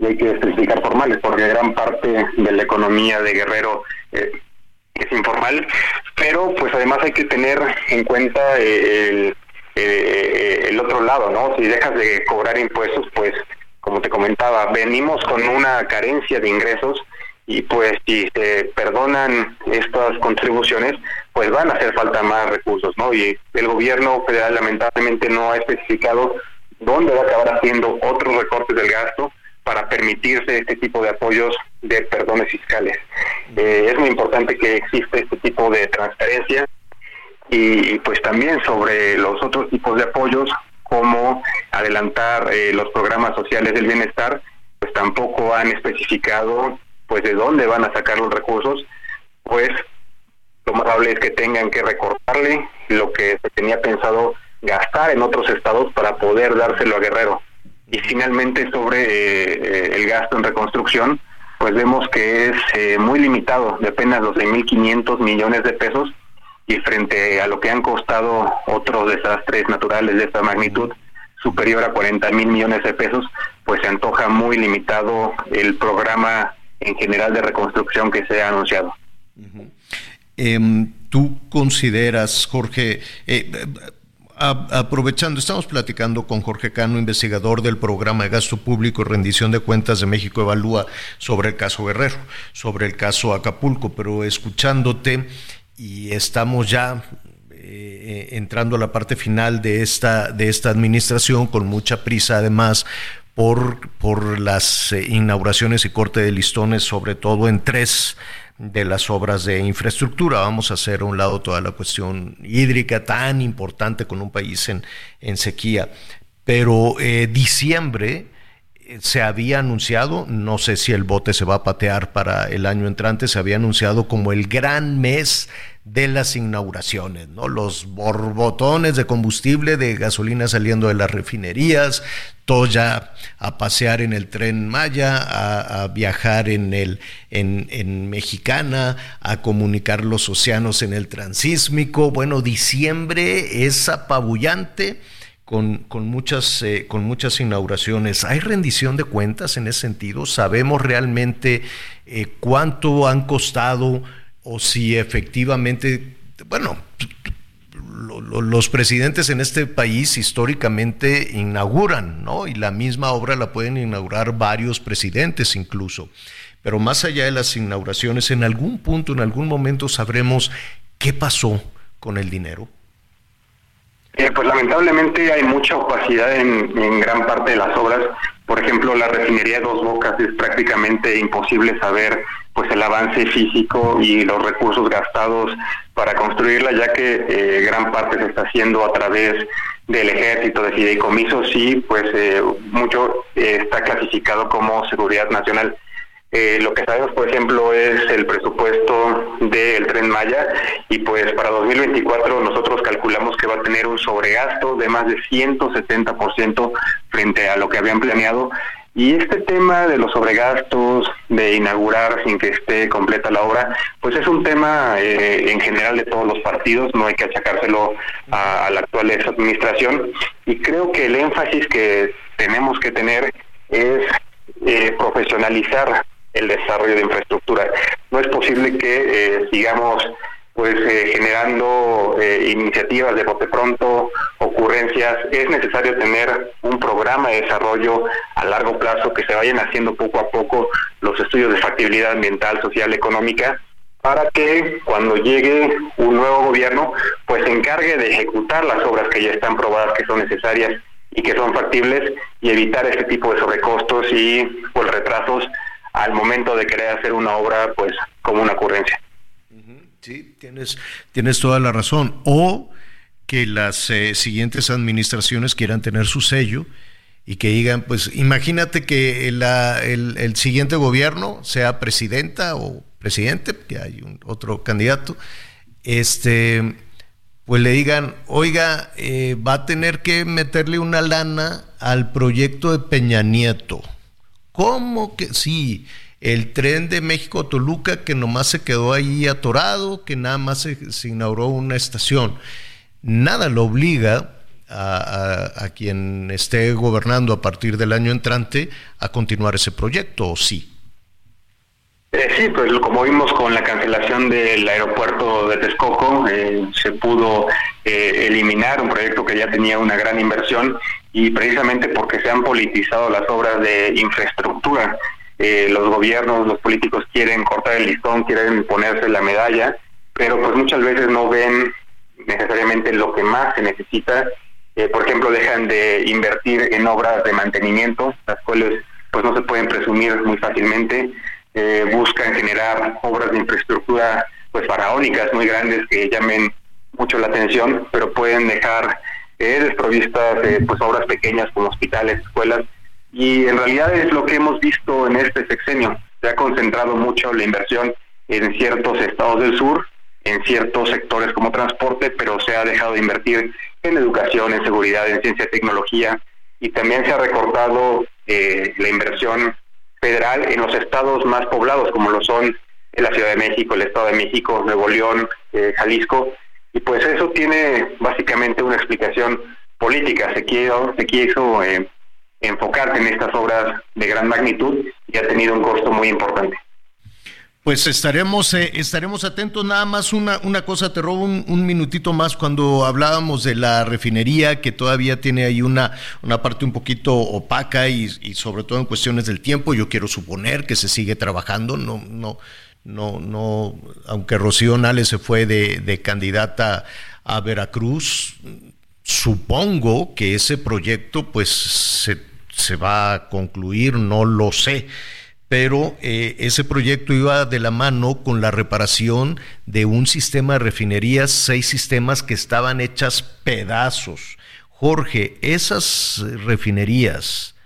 y hay que especificar formales porque gran parte de la economía de Guerrero eh, es informal, pero pues además hay que tener en cuenta eh, el, eh, el otro lado, ¿no? Si dejas de cobrar impuestos, pues como te comentaba, venimos con una carencia de ingresos y pues si se perdonan estas contribuciones, pues van a hacer falta más recursos, ¿no? Y el gobierno federal lamentablemente no ha especificado dónde va a acabar haciendo otros recortes del gasto para permitirse este tipo de apoyos de perdones fiscales. Eh, es muy importante que exista este tipo de transparencia y pues también sobre los otros tipos de apoyos como adelantar eh, los programas sociales del bienestar, pues tampoco han especificado pues de dónde van a sacar los recursos, pues lo más probable es que tengan que recortarle lo que se tenía pensado gastar en otros estados para poder dárselo a Guerrero. Y finalmente sobre eh, eh, el gasto en reconstrucción, pues vemos que es muy limitado, de apenas 12.500 millones de pesos, y frente a lo que han costado otros desastres naturales de esta magnitud, superior a 40 mil millones de pesos, pues se antoja muy limitado el programa en general de reconstrucción que se ha anunciado. Em, ¿Tú consideras, Jorge, eh, aprovechando, estamos platicando con Jorge Cano, investigador del programa de gasto público y rendición de cuentas de México Evalúa sobre el caso Guerrero, sobre el caso Acapulco, pero escuchándote, y estamos ya eh, entrando a la parte final de esta, de esta administración con mucha prisa además por, por las eh, inauguraciones y corte de listones, sobre todo en tres de las obras de infraestructura. Vamos a hacer a un lado toda la cuestión hídrica tan importante con un país en, en sequía. Pero eh, diciembre se había anunciado, no sé si el bote se va a patear para el año entrante, se había anunciado como el gran mes de las inauguraciones, ¿no? Los borbotones de combustible, de gasolina saliendo de las refinerías, todo ya a pasear en el tren Maya, a, viajar en el en, en, Mexicana, a comunicar los océanos en el transísmico. Bueno, diciembre es apabullante con, muchas, eh, con muchas inauguraciones. ¿Hay rendición de cuentas en ese sentido? ¿Sabemos realmente eh, cuánto han costado o si efectivamente, bueno, los presidentes en este país históricamente inauguran, ¿no? Y la misma obra la pueden inaugurar varios presidentes incluso. Pero más allá de las inauguraciones, en algún punto, en algún momento sabremos qué pasó con el dinero. Eh, pues lamentablemente hay mucha opacidad en, gran parte de las obras. Por ejemplo, la refinería de Dos Bocas es prácticamente imposible saber pues el avance físico y los recursos gastados para construirla, ya que eh, gran parte se está haciendo a través del ejército de fideicomisos y pues eh, mucho está clasificado como seguridad nacional. Eh, lo que sabemos, por ejemplo, es el presupuesto del tren Maya y pues para 2024 nosotros calculamos que va a tener un sobregasto de más de 170% frente a lo que habían planeado. Y este tema de los sobregastos, de inaugurar sin que esté completa la obra, pues es un tema eh, en general de todos los partidos, no hay que achacárselo a, la actual administración. Y creo que el énfasis que tenemos que tener es eh, profesionalizar el desarrollo de infraestructura. No es posible que eh, sigamos pues eh, generando eh, iniciativas de bote pronto, ocurrencias. Es necesario tener un programa de desarrollo a largo plazo que se vayan haciendo poco a poco los estudios de factibilidad ambiental, social, económica para que cuando llegue un nuevo gobierno pues se encargue de ejecutar las obras que ya están probadas que son necesarias y que son factibles y evitar este tipo de sobrecostos y pues retrasos al momento de querer hacer una obra pues como una ocurrencia. Sí, tienes, tienes toda la razón. O que las eh, siguientes administraciones quieran tener su sello y que digan, pues imagínate que el, siguiente gobierno sea presidenta o presidente, que hay un, otro candidato, este, pues le digan, oiga, eh, va a tener que meterle una lana al proyecto de Peña Nieto. ¿Cómo que sí? El tren de México a Toluca que nomás se quedó ahí atorado, que nada más se inauguró una estación. Nada lo obliga a, quien esté gobernando a partir del año entrante a continuar ese proyecto, ¿o sí? Eh, sí, pues como vimos con la cancelación del aeropuerto de Texcoco, eh, se pudo eh, eliminar un proyecto que ya tenía una gran inversión y precisamente porque se han politizado las obras de infraestructura. los gobiernos, los políticos quieren cortar el listón, quieren ponerse la medalla, pero pues muchas veces no ven necesariamente lo que más se necesita eh, por ejemplo, dejan de invertir en obras de mantenimiento, las cuales pues no se pueden presumir muy fácilmente. Eh, buscan generar obras de infraestructura pues faraónicas muy grandes que llamen mucho la atención, pero pueden dejar eh, desprovistas pues obras pequeñas como hospitales, escuelas y en realidad es lo que hemos visto en este sexenio. Se ha concentrado mucho la inversión en ciertos estados del sur, en ciertos sectores como transporte, pero se ha dejado de invertir en educación, en seguridad, en ciencia y tecnología, y también se ha recortado eh, la inversión federal en los estados más poblados, como lo son la Ciudad de México, el Estado de México, Nuevo León, eh, Jalisco, y pues eso tiene básicamente una explicación política. Se quiso, se quiso eh, enfocarse en estas obras de gran magnitud y ha tenido un costo muy importante. Pues estaremos, eh, estaremos atentos. Nada más una, una cosa, te robo un, minutito más cuando hablábamos de la refinería, que todavía tiene ahí una, una parte un poquito opaca y, sobre todo en cuestiones del tiempo. Yo quiero suponer que se sigue trabajando, no, no, no, no, aunque Rocío Nales se fue de, de candidata a Veracruz, supongo que ese proyecto pues se, se va a concluir, no lo sé pero eh, ese proyecto iba de la mano con la reparación de un sistema de refinerías, seis sistemas que estaban hechas pedazos. Jorge, esas refinerías,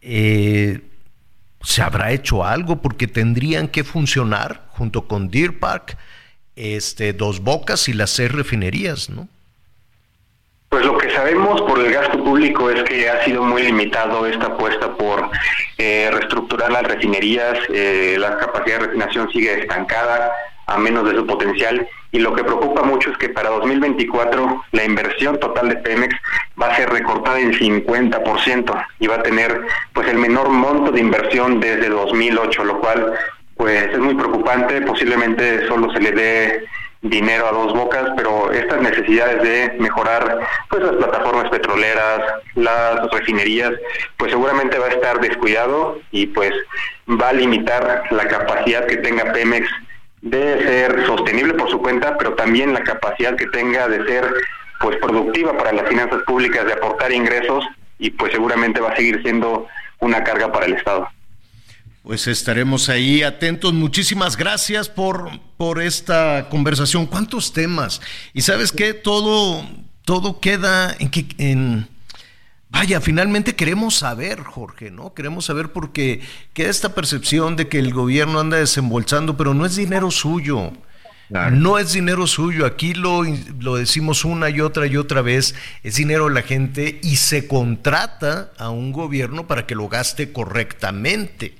eh, ¿se habrá hecho algo? Porque tendrían que funcionar junto con Deer Park, este, Dos Bocas y las seis refinerías, ¿no? Pues lo que sabemos por el gasto público es que ha sido muy limitado esta apuesta por eh, reestructurar las refinerías, eh, la capacidad de refinación sigue estancada a menos de su potencial y lo que preocupa mucho es que para 2024 la inversión total de Pemex va a ser recortada en 50% y va a tener pues el menor monto de inversión desde 2008, lo cual pues es muy preocupante, posiblemente solo se le dé dinero a dos bocas, pero estas necesidades de mejorar pues las plataformas petroleras, las refinerías, pues seguramente va a estar descuidado y pues va a limitar la capacidad que tenga Pemex de ser sostenible por su cuenta, pero también la capacidad que tenga de ser pues productiva para las finanzas públicas, de aportar ingresos y pues seguramente va a seguir siendo una carga para el Estado. Pues estaremos ahí atentos. Muchísimas gracias por, por esta conversación. ¿Cuántos temas? Y sabes qué, todo, todo queda en que en vaya, finalmente queremos saber, Jorge, ¿no? Queremos saber porque queda esta percepción de que el gobierno anda desembolsando, pero no es dinero suyo. No es dinero suyo, aquí lo, lo decimos una y otra y otra vez, es dinero de la gente y se contrata a un gobierno para que lo gaste correctamente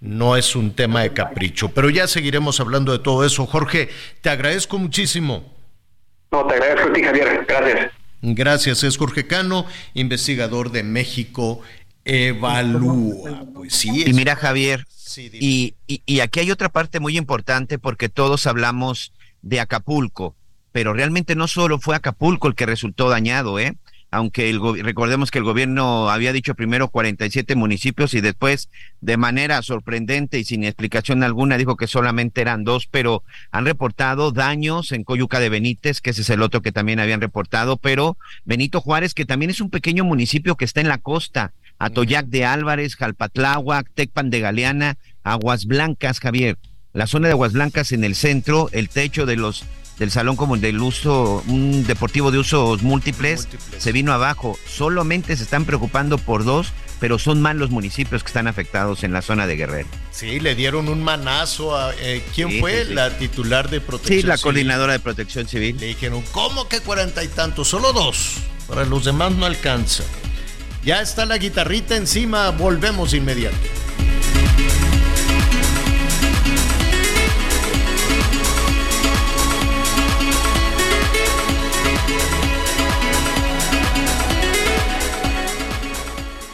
no es un tema de capricho. Pero ya seguiremos hablando de todo eso. Jorge, te agradezco muchísimo. No, te agradezco a ti, Javier. Gracias. Gracias. Es Jorge Cano, investigador de México Evalúa. Pues sí. Y mira, Javier, y, y aquí hay otra parte muy importante porque todos hablamos de Acapulco, pero realmente no solo fue Acapulco el que resultó dañado, ¿eh? aunque el, recordemos que el gobierno había dicho primero 47 municipios y después de manera sorprendente y sin explicación alguna dijo que solamente eran dos, pero han reportado daños en Coyuca de Benítez, que ese es el otro que también habían reportado, pero Benito Juárez, que también es un pequeño municipio que está en la costa, Atoyac de Álvarez, Jalpatláhuac, Tecpan de Galeana, Aguas Blancas, Javier. La zona de Aguas Blancas en el centro, el techo de los del salón como del uso, un deportivo de usos múltiples, se vino abajo. Solamente se están preocupando por dos, pero son más los municipios que están afectados en la zona de Guerrero. Sí, le dieron un manazo a... Eh, ¿Quién fue? La titular de protección Sí, la coordinadora de protección civil. Le dijeron, ¿cómo que cuarenta y tantos? Solo dos. Para los demás no alcanza. Ya está la guitarrita encima, volvemos inmediato.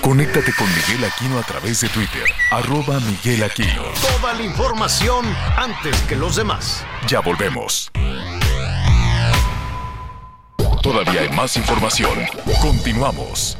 Conéctate con Miguel Aquino a través de Twitter, arroba Miguel Aquino. Toda la información antes que los demás. Ya volvemos. Todavía hay más información. Continuamos.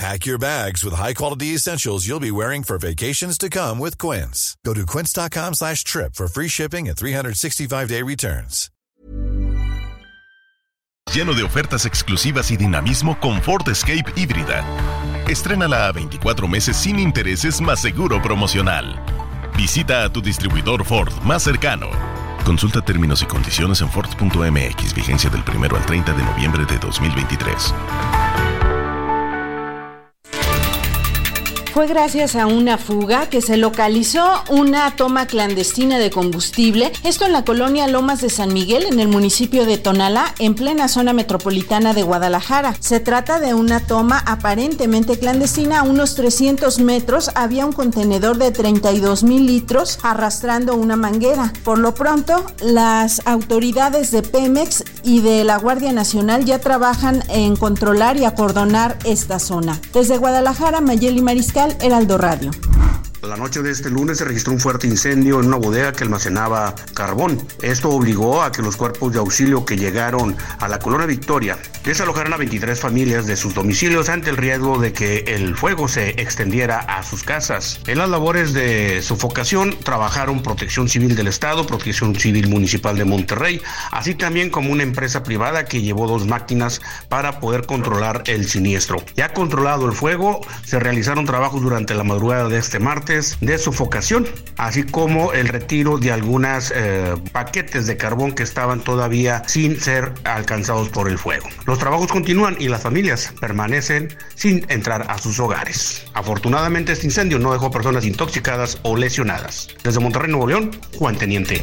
Pack your bags with high-quality essentials you'll be wearing for vacations to come with Quince. Go to quince.com slash trip for free shipping and 365-day returns. Lleno de ofertas exclusivas y dinamismo con Ford Escape híbrida. Estrénala a 24 meses sin intereses más seguro promocional. Visita a tu distribuidor Ford más cercano. Consulta términos y condiciones en Ford.mx, vigencia del 1 al 30 de noviembre de 2023. Fue gracias a una fuga que se localizó una toma clandestina de combustible, esto en la colonia Lomas de San Miguel, en el municipio de Tonalá, en plena zona metropolitana de Guadalajara. Se trata de una toma aparentemente clandestina. A unos 300 metros había un contenedor de 32 mil litros arrastrando una manguera. Por lo pronto, las autoridades de Pemex y de la Guardia Nacional ya trabajan en controlar y acordonar esta zona. Desde Guadalajara, Mayeli Mariscal, Heraldo Radio. La noche de este lunes se registró un fuerte incendio en una bodega que almacenaba carbón. Esto obligó a que los cuerpos de auxilio que llegaron a la colonia Victoria desalojaran a 23 familias de sus domicilios ante el riesgo de que el fuego se extendiera a sus casas. En las labores de sofocación trabajaron Protección Civil del Estado, Protección Civil Municipal de Monterrey, así también como una empresa privada que llevó dos máquinas para poder controlar el siniestro. Ya controlado el fuego, se realizaron trabajos durante la madrugada de este martes de sofocación, así como el retiro de algunas eh, paquetes de carbón que estaban todavía sin ser alcanzados por el fuego. Los trabajos continúan y las familias permanecen sin entrar a sus hogares. Afortunadamente este incendio no dejó personas intoxicadas o lesionadas. Desde Monterrey, Nuevo León, Juan Teniente.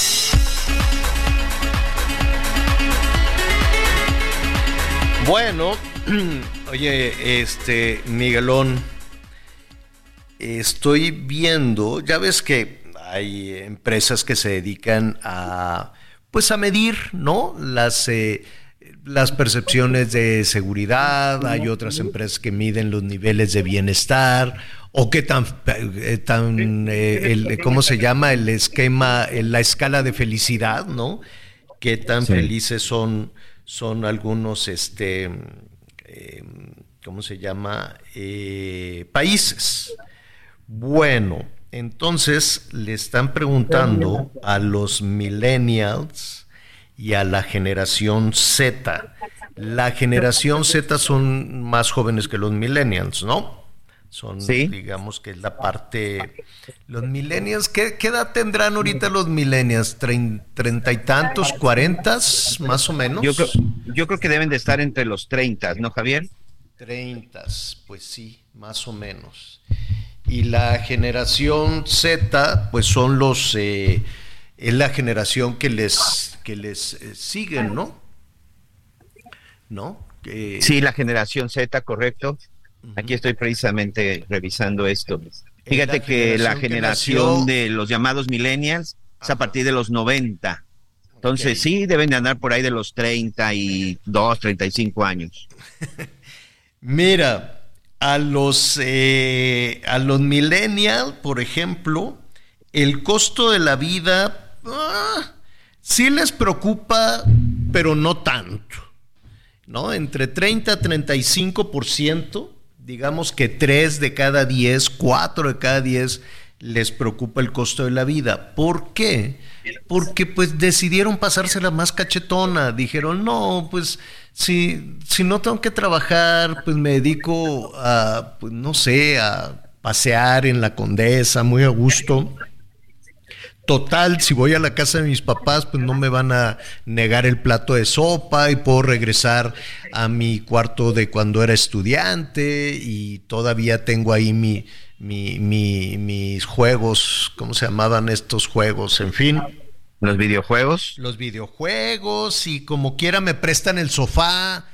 Bueno, [CLEARS THROAT] oye, este, Miguelón, estoy viendo, ya ves que hay empresas que se dedican a, pues a medir, ¿no? Las, eh, las percepciones de seguridad, hay otras empresas que miden los niveles de bienestar, o qué tan, eh, tan eh, el, ¿cómo se llama? El esquema, la escala de felicidad, ¿no? Qué tan Sí. felices son son algunos, este, eh, ¿cómo se llama? Eh, países. Bueno, entonces le están preguntando a los millennials y a la generación Z. La generación Z son más jóvenes que los millennials, ¿no? Son, Sí. digamos que es la parte... Los millennials, ¿qué, qué edad tendrán ahorita los millennials? ¿Trein- ¿Treinta y tantos, cuarentas, más o menos? Yo creo, yo creo que deben de estar entre los 30, ¿no, Javier? Treintas, pues sí, más o menos. Y la generación Z, pues son los, eh, es la generación que les, que les eh, siguen, ¿no? ¿no? Sí, la generación Z, correcto. Aquí estoy precisamente revisando esto. Fíjate que la generación de los llamados millennials es a partir de los 90. Entonces sí, deben de andar por ahí de los 32, 35 años. [LAUGHS] Mira, a los, eh, a los millennials, por ejemplo, el costo de la vida ah, sí les preocupa, pero no tanto. ¿No? Entre 30 a 35%, digamos que 3 de cada 10, 4 de cada 10 les preocupa el costo de la vida. ¿Por qué? Porque pues decidieron pasársela más cachetona. Dijeron, no, pues si, si no tengo que trabajar, pues me dedico a, pues no sé, a pasear en la condesa muy a gusto. Total, si voy a la casa de mis papás, pues no me van a negar el plato de sopa y puedo regresar a mi cuarto de cuando era estudiante y todavía tengo ahí mi, mi, mis juegos, ¿cómo se llamaban estos juegos? En fin. Los videojuegos. Los videojuegos y como quiera me prestan el sofá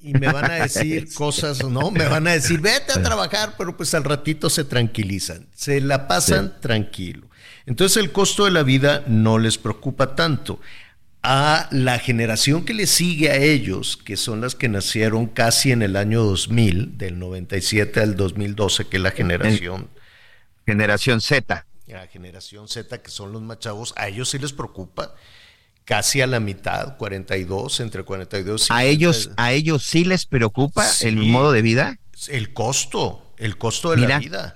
y me van a decir [LAUGHS] cosas, ¿no? Me van a decir, vete a trabajar, pero pues al ratito se tranquilizan, se la pasan tranquilo. Entonces el costo de la vida no les preocupa tanto a la generación que le sigue a ellos, que son las que nacieron casi en el año 2000, del 97 al 2012, que es la generación. Generación Z. La generación Z, que son los machavos, a ellos sí les preocupa casi a la mitad, 42, entre 42 y ¿A ellos, a ellos sí les preocupa el modo de vida? El costo, el costo de la vida.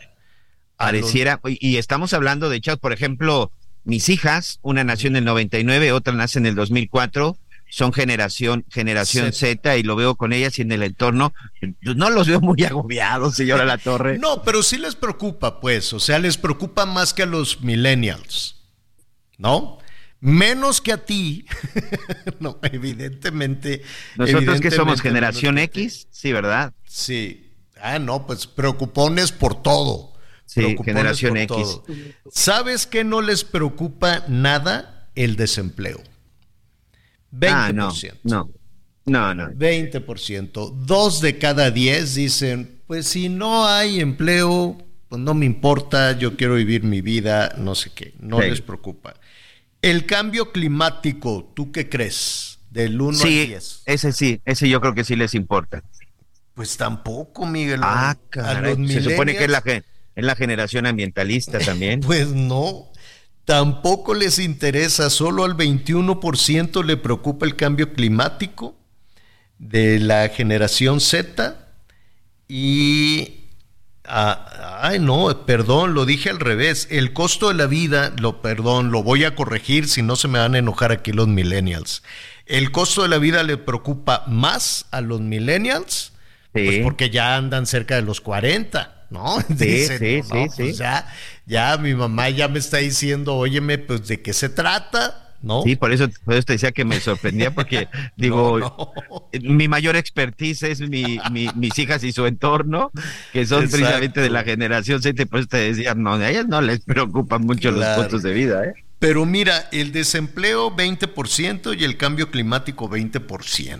Pareciera, y estamos hablando de hecho, por ejemplo, mis hijas, una nació en el 99, otra nace en el 2004, son generación generación Z y lo veo con ellas y en el entorno no los veo muy agobiados, señora La Torre. No, pero sí les preocupa, pues, o sea, les preocupa más que a los millennials. ¿No? Menos que a ti. [LAUGHS] no, evidentemente. Nosotros que somos generación X, sí, ¿verdad? Sí. Ah, no, pues preocupones por todo. Sí, generación X. ¿Sabes qué no les preocupa nada? El desempleo. 20%. Ah, no, no, no, no. 20%. Dos de cada diez dicen, pues si no hay empleo, pues no me importa, yo quiero vivir mi vida, no sé qué, no les preocupa. El cambio climático, ¿tú qué crees? Del 1 sí, al 10. Ese sí, ese yo creo que sí les importa. Pues tampoco, Miguel. Ah, caray, se supone que es la gente ¿Es la generación ambientalista [LAUGHS] también? pues no. Tampoco les interesa, solo al 21% le preocupa el cambio climático de la generación Z y ah, ay no, perdón, lo dije al revés. El costo de la vida, lo perdón, lo voy a corregir si no se me van a enojar aquí los millennials. El costo de la vida le preocupa más a los millennials, pues porque ya andan cerca de los 40. [LAUGHS] [LAUGHS] ¿no? Sí, sí, sí, pues Ya, ya mi mamá ya me está diciendo, óyeme, pues de qué se trata. ¿No? Sí, por eso, te decía que me sorprendía porque [LAUGHS] digo, mi mayor expertise es mi, mis hijas y su entorno, que son precisamente de la generación Z, por eso te decía, no, a ellas no les preocupan mucho los costos de vida, ¿eh? Pero mira, el desempleo 20% y el cambio climático 20%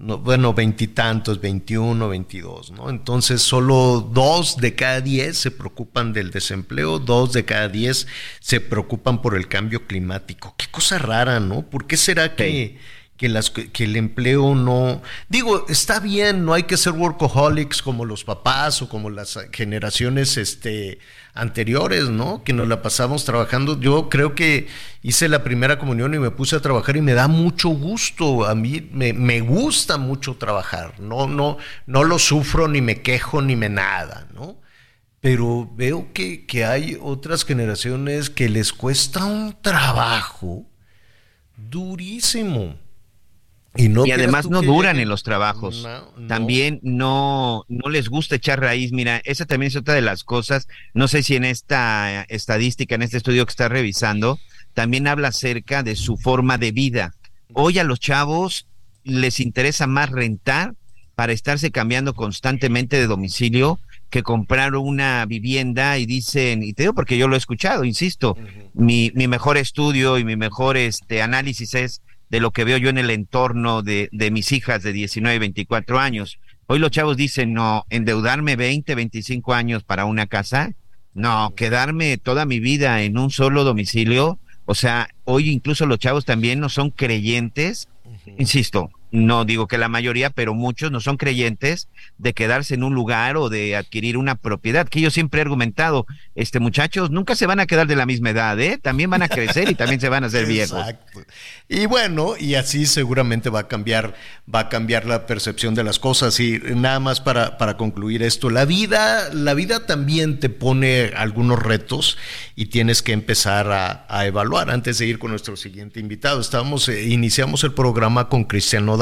bueno, veintitantos, veintiuno, veintidós, ¿no? Entonces solo dos de cada diez se preocupan del desempleo, dos de cada diez se preocupan por el cambio climático. Qué cosa rara, ¿no? ¿Por qué será que, que, las, que el empleo no... Digo, está bien, no hay que ser workaholics como los papás o como las generaciones este, anteriores, ¿no? Que nos la pasamos trabajando. Yo creo que hice la primera comunión y me puse a trabajar y me da mucho gusto. A mí me, gusta mucho trabajar. No, no, no lo sufro, ni me quejo, ni me nada, ¿no? Pero veo que, que hay otras generaciones que les cuesta un trabajo durísimo y, además no duran en los trabajos. También no, no les gusta echar raíz. Mira, esa también es otra de las cosas. No sé si en esta estadística, en este estudio que está revisando, también habla acerca de su forma de vida. Hoy a los chavos les interesa más rentar para estarse cambiando constantemente de domicilio que comprar una vivienda y dicen, y te digo porque yo lo he escuchado, insisto, mi, mi mejor estudio y mi mejor este análisis es de lo que veo yo en el entorno de, de mis hijas de 19 y 24 años. Hoy los chavos dicen, no, endeudarme 20, 25 años para una casa, no, quedarme toda mi vida en un solo domicilio. O sea, hoy incluso los chavos también no son creyentes. Insisto, no digo que la mayoría, pero muchos no son creyentes de quedarse en un lugar o de adquirir una propiedad, que yo siempre he argumentado, este muchachos nunca se van a quedar de la misma edad, ¿eh? También van a crecer y también se van a [LAUGHS] hacer viejos. Exacto. Y bueno, y así seguramente va a cambiar, va a cambiar la percepción de las cosas. Y nada más para, para concluir esto, la vida, la vida también te pone algunos retos y tienes que empezar a, a evaluar. Antes de ir con nuestro siguiente invitado, estábamos, eh, iniciamos el programa con Cristiano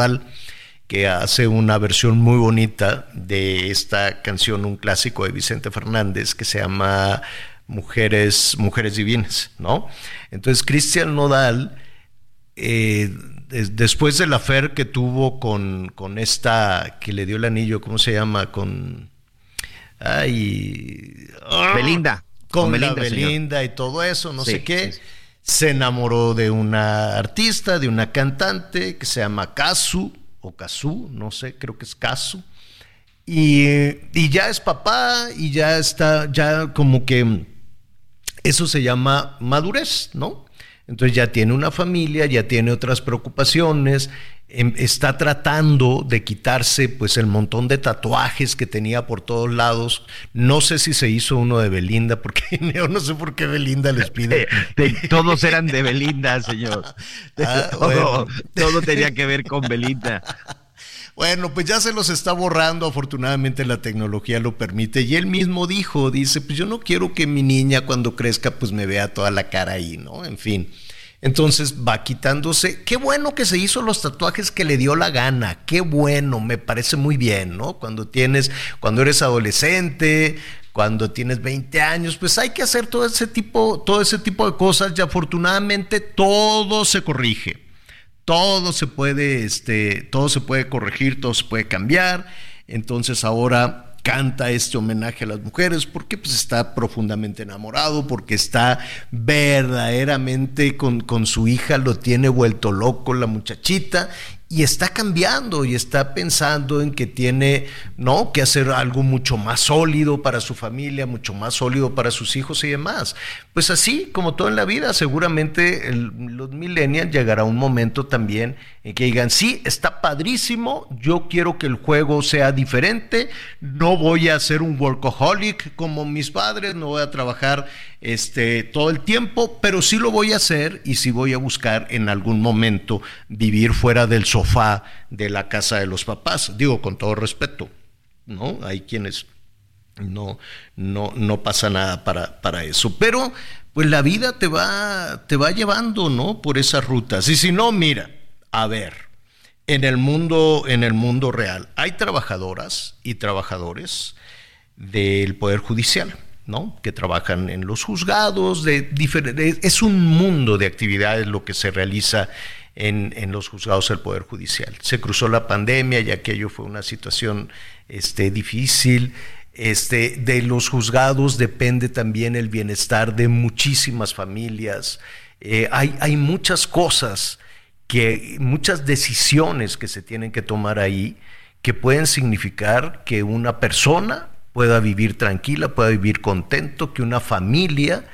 que hace una versión muy bonita de esta canción, un clásico de Vicente Fernández que se llama Mujeres, Mujeres Divinas, ¿no? Entonces Cristian Nodal, eh, después de la fer que tuvo con, con esta que le dio el anillo, ¿cómo se llama? Con ay, Belinda. Con, Belinda, Belinda y todo eso, no sé qué se enamoró de una artista, de una cantante que se llama Kazu, o Kazu, no sé, creo que es Kazu. Y, y, ya es papá y ya está, ya como que eso se llama madurez, ¿no? Entonces ya tiene una familia, ya tiene otras preocupaciones, está tratando de quitarse pues el montón de tatuajes que tenía por todos lados. No sé si se hizo uno de Belinda, porque [LAUGHS] yo no sé por qué Belinda les pide. [LAUGHS] todos eran de Belinda, señor. Ah, todo, tenía que ver con Belinda. Bueno, pues ya se los está borrando, afortunadamente la tecnología lo permite. Y él mismo dijo, dice, pues yo no quiero que mi niña cuando crezca pues me vea toda la cara ahí, ¿no? En fin. Entonces va quitándose. Qué bueno que se hizo los tatuajes que le dio la gana. Qué bueno, me parece muy bien, ¿no? Cuando tienes, cuando eres adolescente, cuando tienes 20 años, pues hay que hacer todo ese tipo, todo ese tipo de cosas y afortunadamente todo se corrige. Todo se puede, este, todo se puede corregir, todo se puede cambiar. Entonces ahora canta este homenaje a las mujeres, porque pues está profundamente enamorado, porque está verdaderamente con, con su hija, lo tiene vuelto loco la muchachita, y está cambiando y está pensando en que tiene no que hacer algo mucho más sólido para su familia, mucho más sólido para sus hijos y demás. Pues así como todo en la vida, seguramente los millennials llegará un momento también en que digan, sí, está padrísimo, yo quiero que el juego sea diferente, no voy a ser un workaholic como mis padres, no voy a trabajar este, todo el tiempo, pero sí lo voy a hacer y sí voy a buscar en algún momento vivir fuera del sofá de la casa de los papás, digo con todo respeto, ¿no? Hay quienes no, no, no pasa nada para, para eso, pero pues la vida te va, te va llevando, ¿no? Por esas rutas. Y si no, mira, a ver, en el mundo, en el mundo real, hay trabajadoras y trabajadores del Poder Judicial, ¿no? Que trabajan en los juzgados, de es un mundo de actividades lo que se realiza en, los juzgados del Poder Judicial. Se cruzó la pandemia y aquello fue una situación este, difícil. Este, de los juzgados depende también el bienestar de muchísimas familias. Eh, hay, hay muchas cosas que muchas decisiones que se tienen que tomar ahí que pueden significar que una persona pueda vivir tranquila, pueda vivir contento, que una familia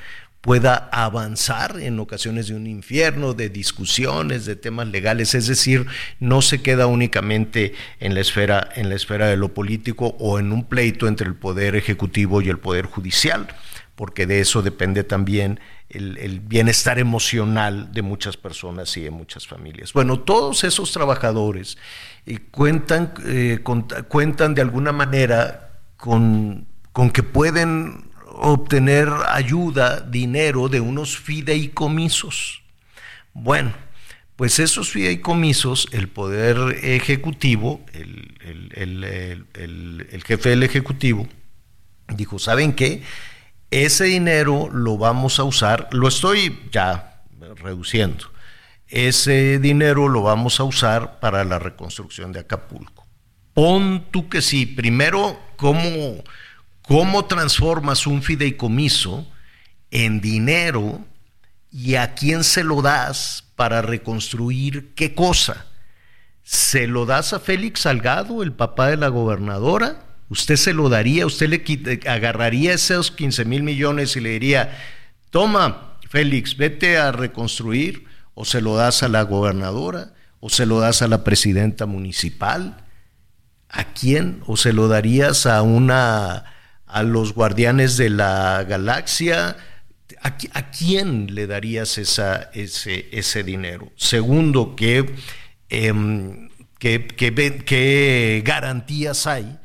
pueda avanzar en ocasiones de un infierno, de discusiones, de temas legales, es decir, no se queda únicamente en la esfera en la esfera de lo político o en un pleito entre el poder ejecutivo y el poder judicial, porque de eso depende también el, bienestar emocional de muchas personas y de muchas familias. Bueno, todos esos trabajadores eh, cuentan, eh, cuentan de alguna manera con, con que pueden obtener ayuda, dinero de unos fideicomisos. Bueno, pues esos fideicomisos, el poder ejecutivo, el, el jefe del ejecutivo, dijo, ¿saben qué? ese dinero lo vamos a usar, lo estoy ya reduciendo, ese dinero lo vamos a usar para la reconstrucción de Acapulco. Pon tú que sí, primero, ¿cómo, cómo transformas un fideicomiso en dinero y a quién se lo das para reconstruir qué cosa. ¿Se lo das a Félix Salgado, el papá de la gobernadora? ¿Usted se lo daría? ¿Usted le agarraría esos 15 mil millones y le diría, toma, Félix, vete a reconstruir? ¿O se lo das a la gobernadora? ¿O se lo das a la presidenta municipal? ¿A quién? ¿O se lo darías a una a los guardianes de la galaxia? ¿A, quién le darías ese, ese dinero? Segundo, ¿qué, eh, qué, qué garantías hay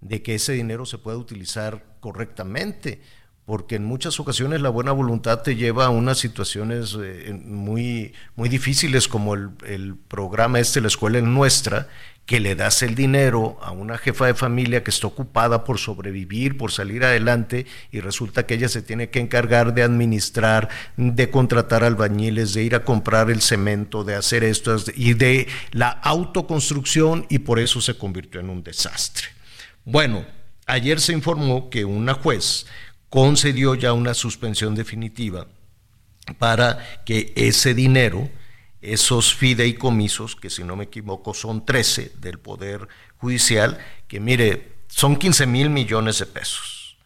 de que ese dinero se pueda utilizar correctamente? porque en muchas ocasiones la buena voluntad te lleva a unas situaciones eh, muy, muy difíciles como el, el, programa este, la escuela nuestra, que le das el dinero a una jefa de familia que está ocupada por sobrevivir, por salir adelante, y resulta que ella se tiene que encargar de administrar, de contratar albañiles, de ir a comprar el cemento, de hacer esto y de la autoconstrucción, y por eso se convirtió en un desastre. Bueno, ayer se informó que una juez concedió ya una suspensión definitiva para que ese dinero, esos fideicomisos, que si no me equivoco son 13 del Poder Judicial, que mire, son 15 mil millones de pesos.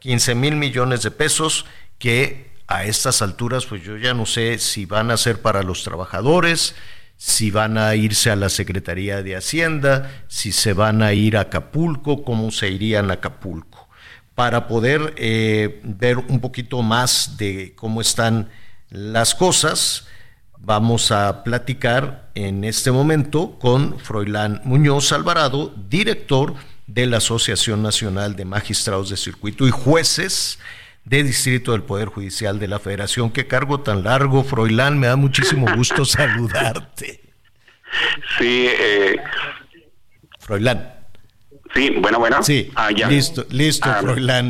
15 mil millones de pesos que a estas alturas, pues yo ya no sé si van a ser para los trabajadores, si van a irse a la Secretaría de Hacienda, si se van a ir a Acapulco, cómo se irían a Acapulco para poder eh, ver un poquito más de cómo están las cosas. Vamos a platicar en este momento con Froilán Muñoz Alvarado, director de la Asociación Nacional de Magistrados de Circuito y Jueces de Distrito del Poder Judicial de la Federación. Qué cargo tan largo, Froilán, me da muchísimo [LAUGHS] gusto saludarte. Sí, eh... Froilán. Sí, bueno, bueno. Sí, ah, listo, listo, ah,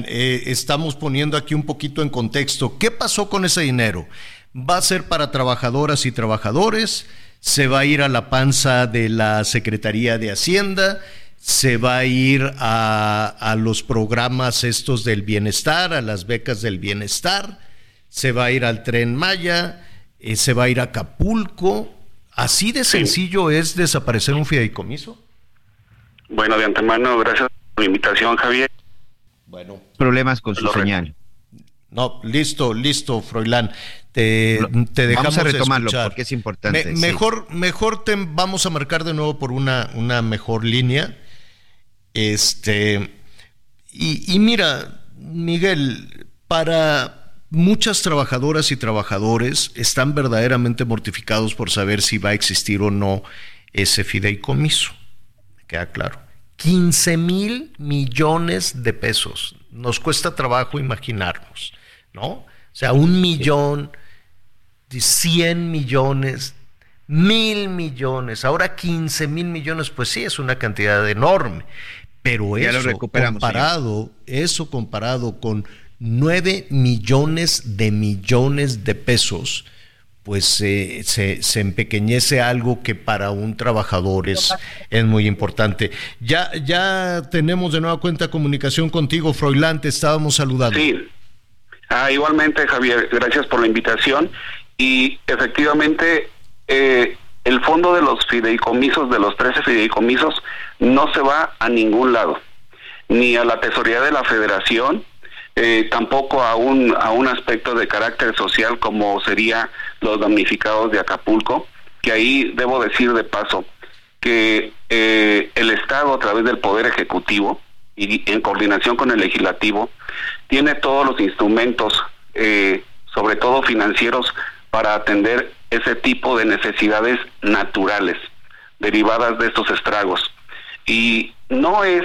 eh, estamos poniendo aquí un poquito en contexto. ¿Qué pasó con ese dinero? ¿Va a ser para trabajadoras y trabajadores? ¿Se va a ir a la panza de la Secretaría de Hacienda? ¿Se va a ir a, los programas estos del bienestar, a las becas del bienestar? ¿Se va a ir al tren Maya? Eh, ¿Se va a ir a Acapulco? ¿Así de sencillo es desaparecer un fideicomiso? Bueno, de antemano, gracias por la invitación, Javier. Bueno. Problemas con su señal. No, listo, listo, Froilán. Te, te dejamos vamos a retomarlo porque es importante. mejor, mejor te vamos a marcar de nuevo por una, una mejor línea. Este, y, y mira, Miguel, para muchas trabajadoras y trabajadores están verdaderamente mortificados por saber si va a existir o no ese fideicomiso queda claro. 15 mil millones de pesos. Nos cuesta trabajo imaginarnos, ¿no? O sea, un millón, 100 millones, mil millones, ahora 15 mil millones, pues sí, es una cantidad enorme. Pero eso comparado, eso comparado con 9 millones de millones de pesos, pues se, se, empequeñece algo que para un trabajador es, es muy importante. Ya, ya tenemos de nueva cuenta comunicación contigo, Froilán, te estábamos saludando. Sí, ah, igualmente Javier, gracias por la invitación y efectivamente eh, el fondo de los fideicomisos, de los 13 fideicomisos, no se va a ningún lado, ni a la tesorería de la federación, eh, tampoco a un, a un aspecto de carácter social como sería los damnificados de Acapulco, que ahí debo decir de paso que eh, el Estado a través del Poder Ejecutivo y en coordinación con el Legislativo tiene todos los instrumentos, eh, sobre todo financieros, para atender ese tipo de necesidades naturales derivadas de estos estragos. Y no es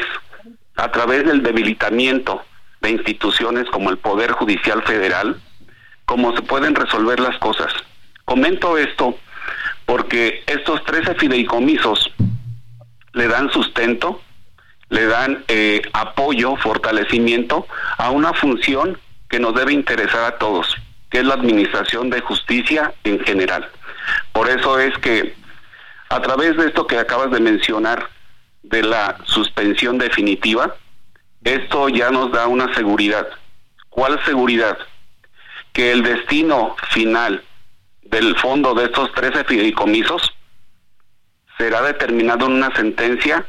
a través del debilitamiento de instituciones como el Poder Judicial Federal, cómo se pueden resolver las cosas. Comento esto porque estos 13 fideicomisos le dan sustento, le dan eh, apoyo, fortalecimiento a una función que nos debe interesar a todos, que es la administración de justicia en general. Por eso es que a través de esto que acabas de mencionar, de la suspensión definitiva, esto ya nos da una seguridad. ¿Cuál seguridad? Que el destino final del fondo de estos 13 fideicomisos será determinado en una sentencia,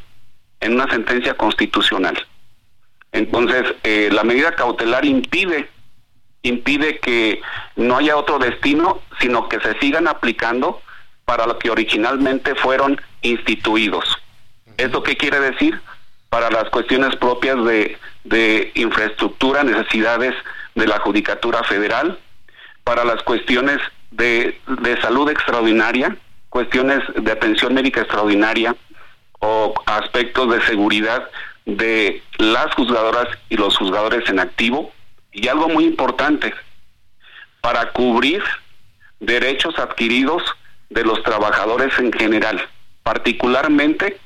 en una sentencia constitucional. Entonces, eh, la medida cautelar impide impide que no haya otro destino, sino que se sigan aplicando para lo que originalmente fueron instituidos. ¿Eso qué quiere decir? Para las cuestiones propias de, infraestructura, necesidades de la Judicatura Federal, para las cuestiones de, de salud extraordinaria, cuestiones de atención médica extraordinaria o aspectos de seguridad de las juzgadoras y los juzgadores en activo. Y algo muy importante, para cubrir derechos adquiridos de los trabajadores en general. Particularmente,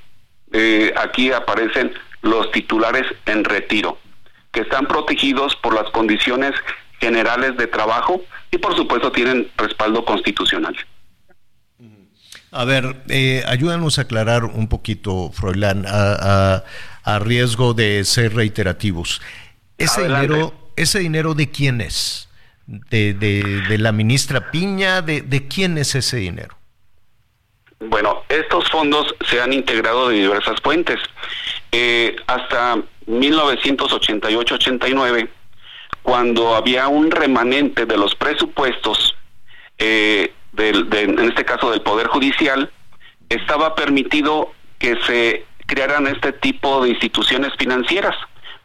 eh, aquí aparecen los titulares en retiro, que están protegidos por las condiciones generales de trabajo y por supuesto tienen respaldo constitucional. A ver, eh, ayúdanos a aclarar un poquito, Froilán, a, riesgo de ser reiterativos. Ese dinero, ese dinero de quién es? De, de, la ministra Piña, de, de quién es ese dinero? Bueno, estos fondos se han integrado de diversas fuentes. Eh, hasta 1988-89, cuando había un remanente de los presupuestos, eh, en este caso del Poder Judicial, estaba permitido que se crearan este tipo de instituciones financieras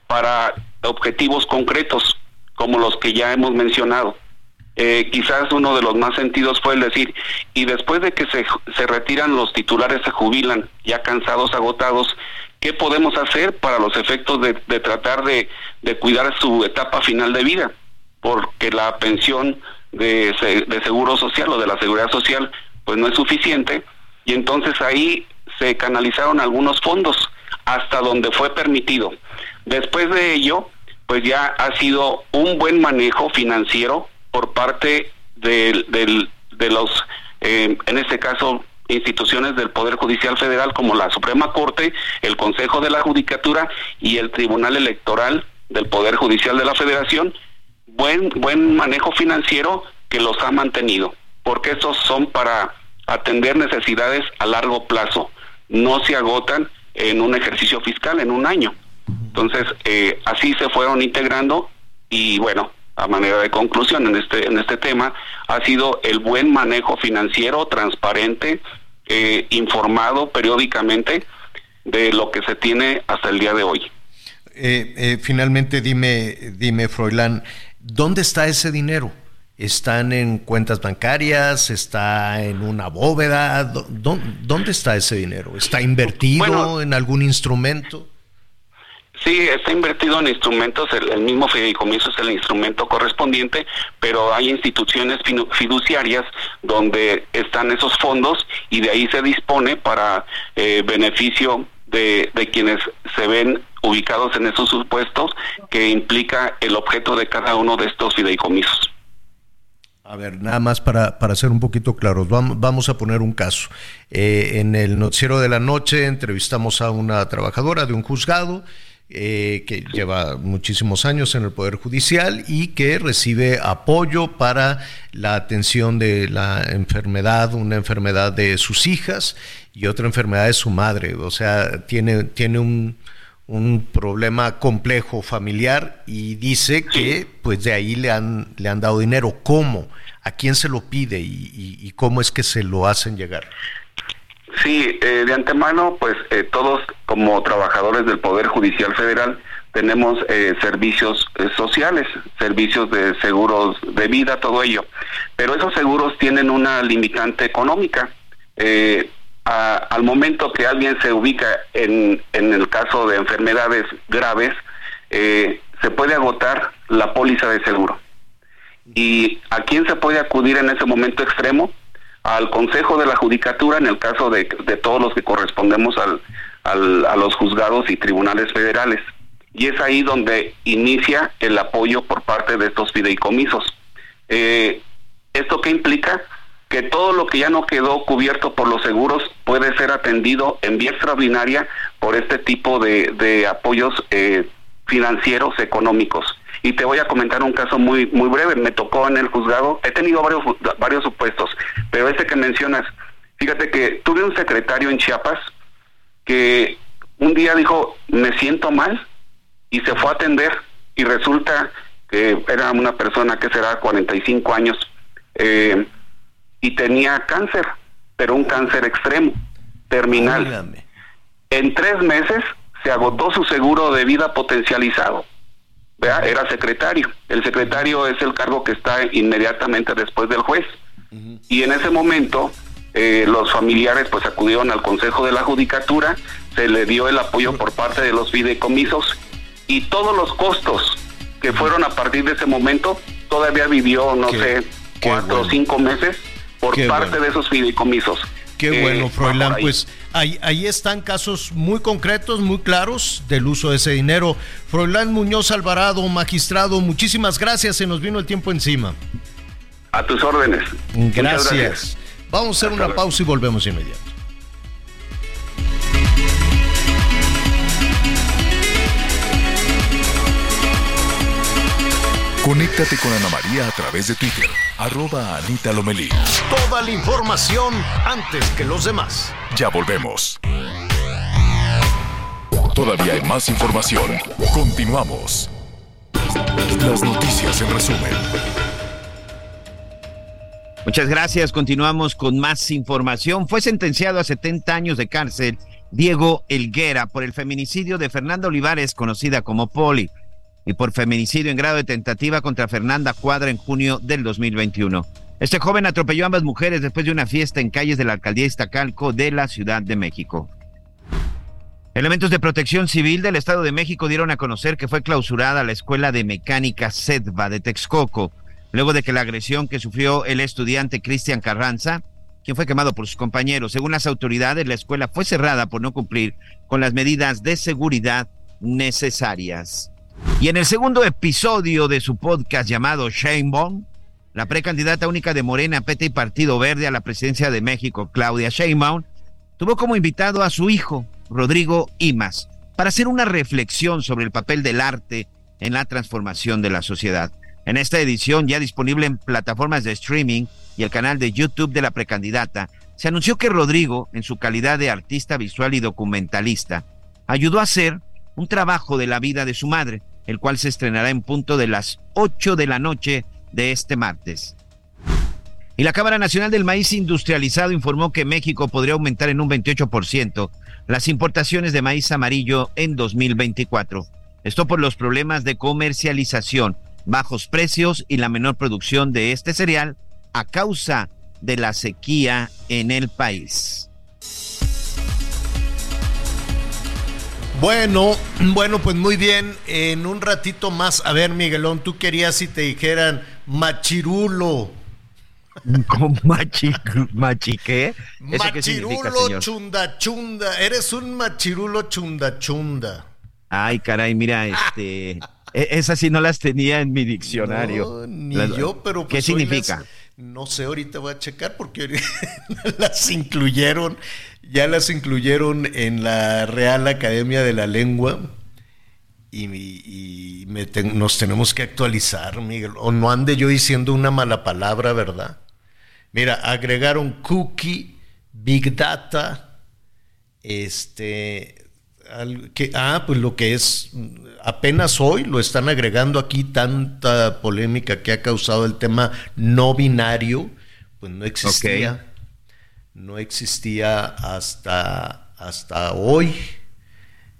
para objetivos concretos, como los que ya hemos mencionado. Eh, quizás uno de los más sentidos fue el decir, y después de que se, se retiran los titulares, se jubilan, ya cansados, agotados, ¿qué podemos hacer para los efectos de, tratar de, de, cuidar su etapa final de vida? Porque la pensión de, de seguro social o de la seguridad social pues no es suficiente y entonces ahí se canalizaron algunos fondos hasta donde fue permitido. Después de ello, pues ya ha sido un buen manejo financiero por parte de, de los, eh, en este caso, instituciones del Poder Judicial Federal como la Suprema Corte, el Consejo de la Judicatura y el Tribunal Electoral del Poder Judicial de la Federación, buen, buen manejo financiero que los ha mantenido, porque estos son para atender necesidades a largo plazo, no se agotan en un ejercicio fiscal en un año. Entonces, eh, así se fueron integrando y bueno, a manera de conclusión en este en este tema ha sido el buen manejo financiero transparente eh, informado periódicamente de lo que se tiene hasta el día de hoy. Eh, eh, finalmente dime dime Froilán dónde está ese dinero están en cuentas bancarias está en una bóveda dónde, está ese dinero está invertido en algún instrumento Sí, está invertido en instrumentos, el, mismo fideicomiso es el instrumento correspondiente, pero hay instituciones fiduciarias donde están esos fondos y de ahí se dispone para eh, beneficio de, quienes se ven ubicados en esos supuestos que implica el objeto de cada uno de estos fideicomisos. A ver, nada más para, para ser un poquito claros, vamos, vamos a poner un caso. Eh, en el noticiero de la noche entrevistamos a una trabajadora de un juzgado eh, que lleva muchísimos años en el Poder Judicial y que recibe apoyo para la atención de la enfermedad, una enfermedad de sus hijas y otra enfermedad de su madre. O sea, tiene, tiene un, un problema complejo familiar y dice que pues de ahí le han, le han dado dinero. ¿Cómo? ¿A quién se lo pide y cómo es que se lo hacen llegar? Sí, eh, de antemano, pues eh, todos como trabajadores del Poder Judicial Federal tenemos eh, servicios sociales, servicios de seguros de vida, todo ello. Pero esos seguros tienen una limitante económica. al momento que alguien se ubica en, en el caso de enfermedades graves, se puede agotar la póliza de seguro. ¿Y a quién se puede acudir en ese momento extremo? Al Consejo de la Judicatura en el caso de, todos los que correspondemos al, a los juzgados y tribunales federales. Y es ahí donde inicia el apoyo por parte de estos fideicomisos. Eh, ¿Esto qué implica? Que todo lo que ya no quedó cubierto por los seguros puede ser atendido en vía extraordinaria por este tipo de, apoyos eh, financieros económicos. Y te voy a comentar un caso muy muy breve. Me tocó en el juzgado. He tenido varios varios supuestos, pero este que mencionas, fíjate que tuve un secretario en Chiapas que un día dijo me siento mal y se fue a atender y resulta que era una persona que será 45 años eh, y tenía cáncer, pero un cáncer extremo, terminal. En tres meses se agotó su seguro de vida potencializado. Era secretario. El secretario es el cargo que está inmediatamente después del juez. Y en ese momento eh, los familiares pues acudieron al Consejo de la Judicatura, se le dio el apoyo por parte de los fideicomisos y todos los costos que fueron a partir de ese momento todavía vivió, no sé, cuatro o cinco meses por parte de esos fideicomisos. Qué bueno, Froilán. Pues ahí, ahí están casos muy concretos, muy claros del uso de ese dinero. Froilán Muñoz Alvarado, magistrado, muchísimas gracias. Se nos vino el tiempo encima. A tus órdenes. Gracias. Vamos a hacer una pausa y volvemos inmediato. Conéctate con Ana María a través de Twitter, arroba Anita Lomelí. Toda la información antes que los demás. Ya volvemos. Todavía hay más información. Continuamos. Las noticias en resumen. Muchas gracias. Continuamos con más información. Fue sentenciado a 70 años de cárcel Diego Elguera por el feminicidio de Fernanda Olivares, conocida como Poli y por feminicidio en grado de tentativa contra Fernanda Cuadra en junio del 2021. Este joven atropelló a ambas mujeres después de una fiesta en calles de la alcaldía Iztacalco de la Ciudad de México. Elementos de protección civil del Estado de México dieron a conocer que fue clausurada la Escuela de Mecánica SEDVA de Texcoco, luego de que la agresión que sufrió el estudiante Cristian Carranza, quien fue quemado por sus compañeros, según las autoridades, la escuela fue cerrada por no cumplir con las medidas de seguridad necesarias. Y en el segundo episodio de su podcast llamado Shane Bond, la precandidata única de Morena, PT y Partido Verde a la presidencia de México, Claudia Sheinbaum, tuvo como invitado a su hijo, Rodrigo Imas, para hacer una reflexión sobre el papel del arte en la transformación de la sociedad. En esta edición, ya disponible en plataformas de streaming y el canal de YouTube de la precandidata, se anunció que Rodrigo, en su calidad de artista visual y documentalista, ayudó a hacer un trabajo de la vida de su madre, el cual se estrenará en punto de las 8 de la noche de este martes. Y la Cámara Nacional del Maíz Industrializado informó que México podría aumentar en un 28% las importaciones de maíz amarillo en 2024. Esto por los problemas de comercialización, bajos precios y la menor producción de este cereal a causa de la sequía en el país. Bueno, bueno, pues muy bien. En un ratito más, a ver, Miguelón, tú querías si te dijeran machirulo. ¿Con machi, machi qué? machirulo chunda chunda. Eres un machirulo chunda chunda. Ay, caray, mira, [LAUGHS] este. e, esas sí no las tenía en mi diccionario. ni yo, pero. ¿Qué pues significa? no sé, ahorita voy a checar porque [LAUGHS] las incluyeron ya las incluyeron en la Real Academia de la Lengua y, nos tenemos que actualizar, Miguel. O no ande yo diciendo una mala palabra, ¿verdad? Mira, agregaron cookie, big data, este, que, ah, pues lo que es, apenas hoy lo están agregando aquí, tanta polémica que ha causado el tema no binario, pues no existía no existía hasta, hasta hoy.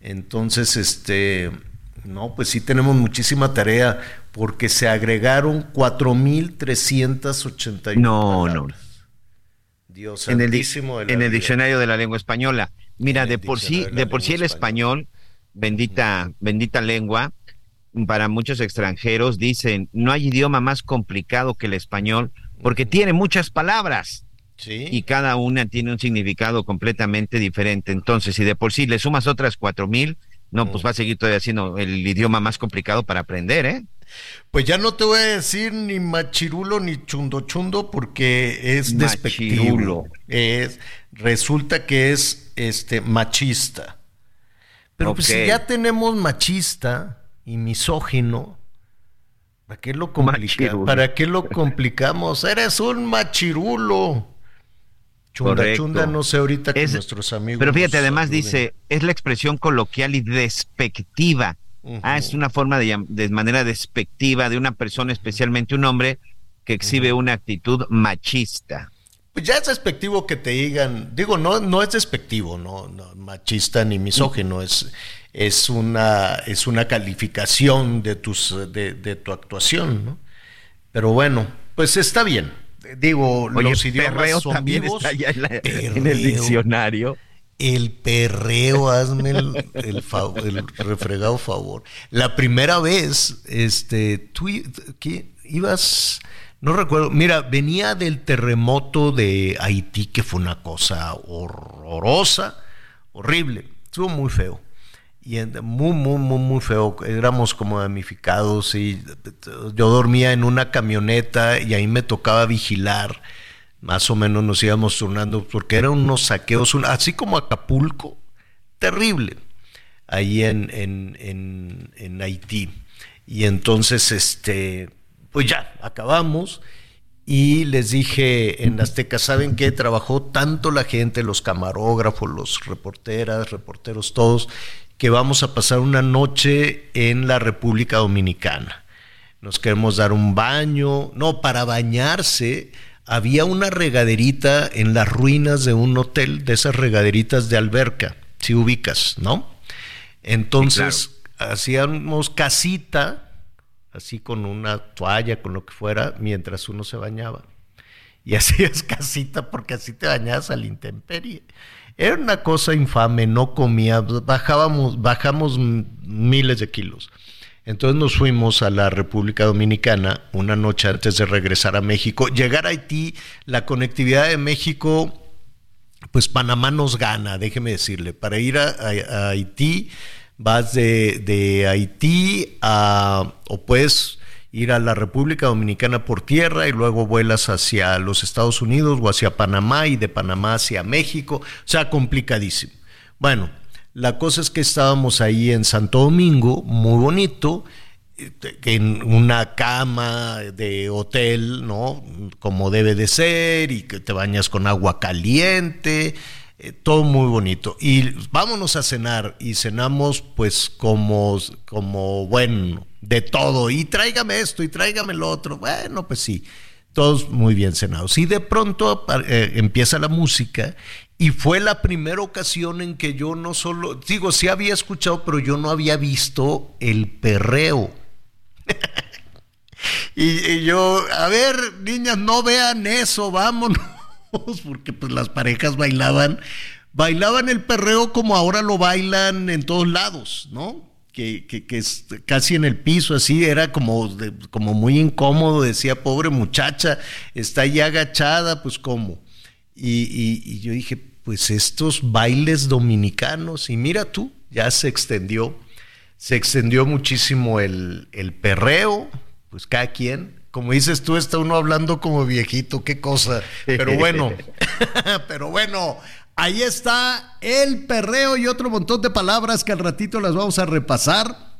Entonces, este, no, pues sí tenemos muchísima tarea porque se agregaron 4.381 No, no. Dios en el, en el diccionario de la lengua española. Mira, de por sí, de, por sí el español, bendita, bendita lengua, para muchos extranjeros dicen, no hay idioma más complicado que el español porque tiene muchas palabras. Y cada una tiene un significado completamente diferente. Entonces, si de por sí le sumas otras cuatro mil, no, pues mm. va a seguir todavía siendo el idioma más complicado para aprender, ¿eh? Pues ya no te voy a decir ni machirulo ni chundo chundo porque es despectivo. Es, resulta que es este machista. Pero pues si ya tenemos machista y misógino, ¿Para qué lo complicamos? ¿Para qué lo complicamos? Eres un machirulo. Chunda, chunda, no sé ahorita que nuestros amigos. Pero fíjate, además dice, es la expresión coloquial y despectiva. Ah, es una forma de, de manera despectiva de una persona, especialmente un hombre, que exhibe una actitud machista. Pues ya es despectivo que te digan, digo, no, no es despectivo, no, no machista ni misógino, es, es una, es una calificación de tus, de, de tu actuación, ¿no? Pero bueno, pues está bien. Digo, los idiomas son también vivos. está ya en, la- en el diccionario. El perreo, hazme el, el, fa- el refregado favor. La primera vez, este, tú i- ¿qué? ibas, no recuerdo, mira, venía del terremoto de Haití, que fue una cosa horrorosa, horrible, estuvo muy feo. Y muy, muy, muy, muy feo. Éramos como damnificados y yo dormía en una camioneta y ahí me tocaba vigilar más o menos nos íbamos turnando, porque eran unos saqueos, así como Acapulco, terrible, ahí en, en, en, en Haití. Y entonces, este, pues ya, acabamos. Y les dije en Azteca, ¿saben qué? Trabajó tanto la gente, los camarógrafos, los reporteras, reporteros, todos, que vamos a pasar una noche en la República Dominicana. Nos queremos dar un baño. No, para bañarse había una regaderita en las ruinas de un hotel, de esas regaderitas de alberca, si ubicas, ¿no? Entonces hacíamos casita, así con una toalla, con lo que fuera, mientras uno se bañaba. Y [LAUGHS] hacías casita porque así te bañabas a la intemperie. Era una cosa infame, no comía, bajábamos, bajamos miles de kilos. Entonces nos fuimos a la República Dominicana una noche antes de regresar a México. Llegar a Haití, la conectividad de México, pues Panamá nos gana, déjeme decirle. Para ir a Haití, vas de, de Haití a, o puedes ir a la República Dominicana por tierra y luego vuelas hacia los Estados Unidos o hacia Panamá y de Panamá hacia México. O sea, complicadísimo. Bueno, la cosa es que estábamos ahí en Santo Domingo, muy bonito, eh, en una cama de hotel, ¿no? Como debe de ser, y que te bañas con agua caliente, eh, todo muy bonito. Y vámonos a cenar, y cenamos pues como, como, bueno, de todo, y tráigame esto, y tráigame lo otro. Bueno, pues sí, todos muy bien cenados. Y de pronto eh, empieza la música y fue la primera ocasión en que yo no solo, digo, sí había escuchado, pero yo no había visto el perreo. [LAUGHS] y, y yo, a ver, niñas, no vean eso, vámonos, [LAUGHS] porque pues las parejas bailaban, bailaban el perreo como ahora lo bailan en todos lados, ¿no? Que, que, que casi en el piso, así, era como, como muy incómodo, decía, pobre muchacha, está ahí agachada, pues cómo. Y, y- y yo dije, pues estos bailes dominicanos, y mira tú, ya se extendió, se extendió muchísimo el, el perreo, pues cada quien, como dices tú, está uno hablando como viejito, qué cosa, pero bueno, [LAUGHS] pero bueno, ahí está el perreo y otro montón de palabras que al ratito las vamos a repasar.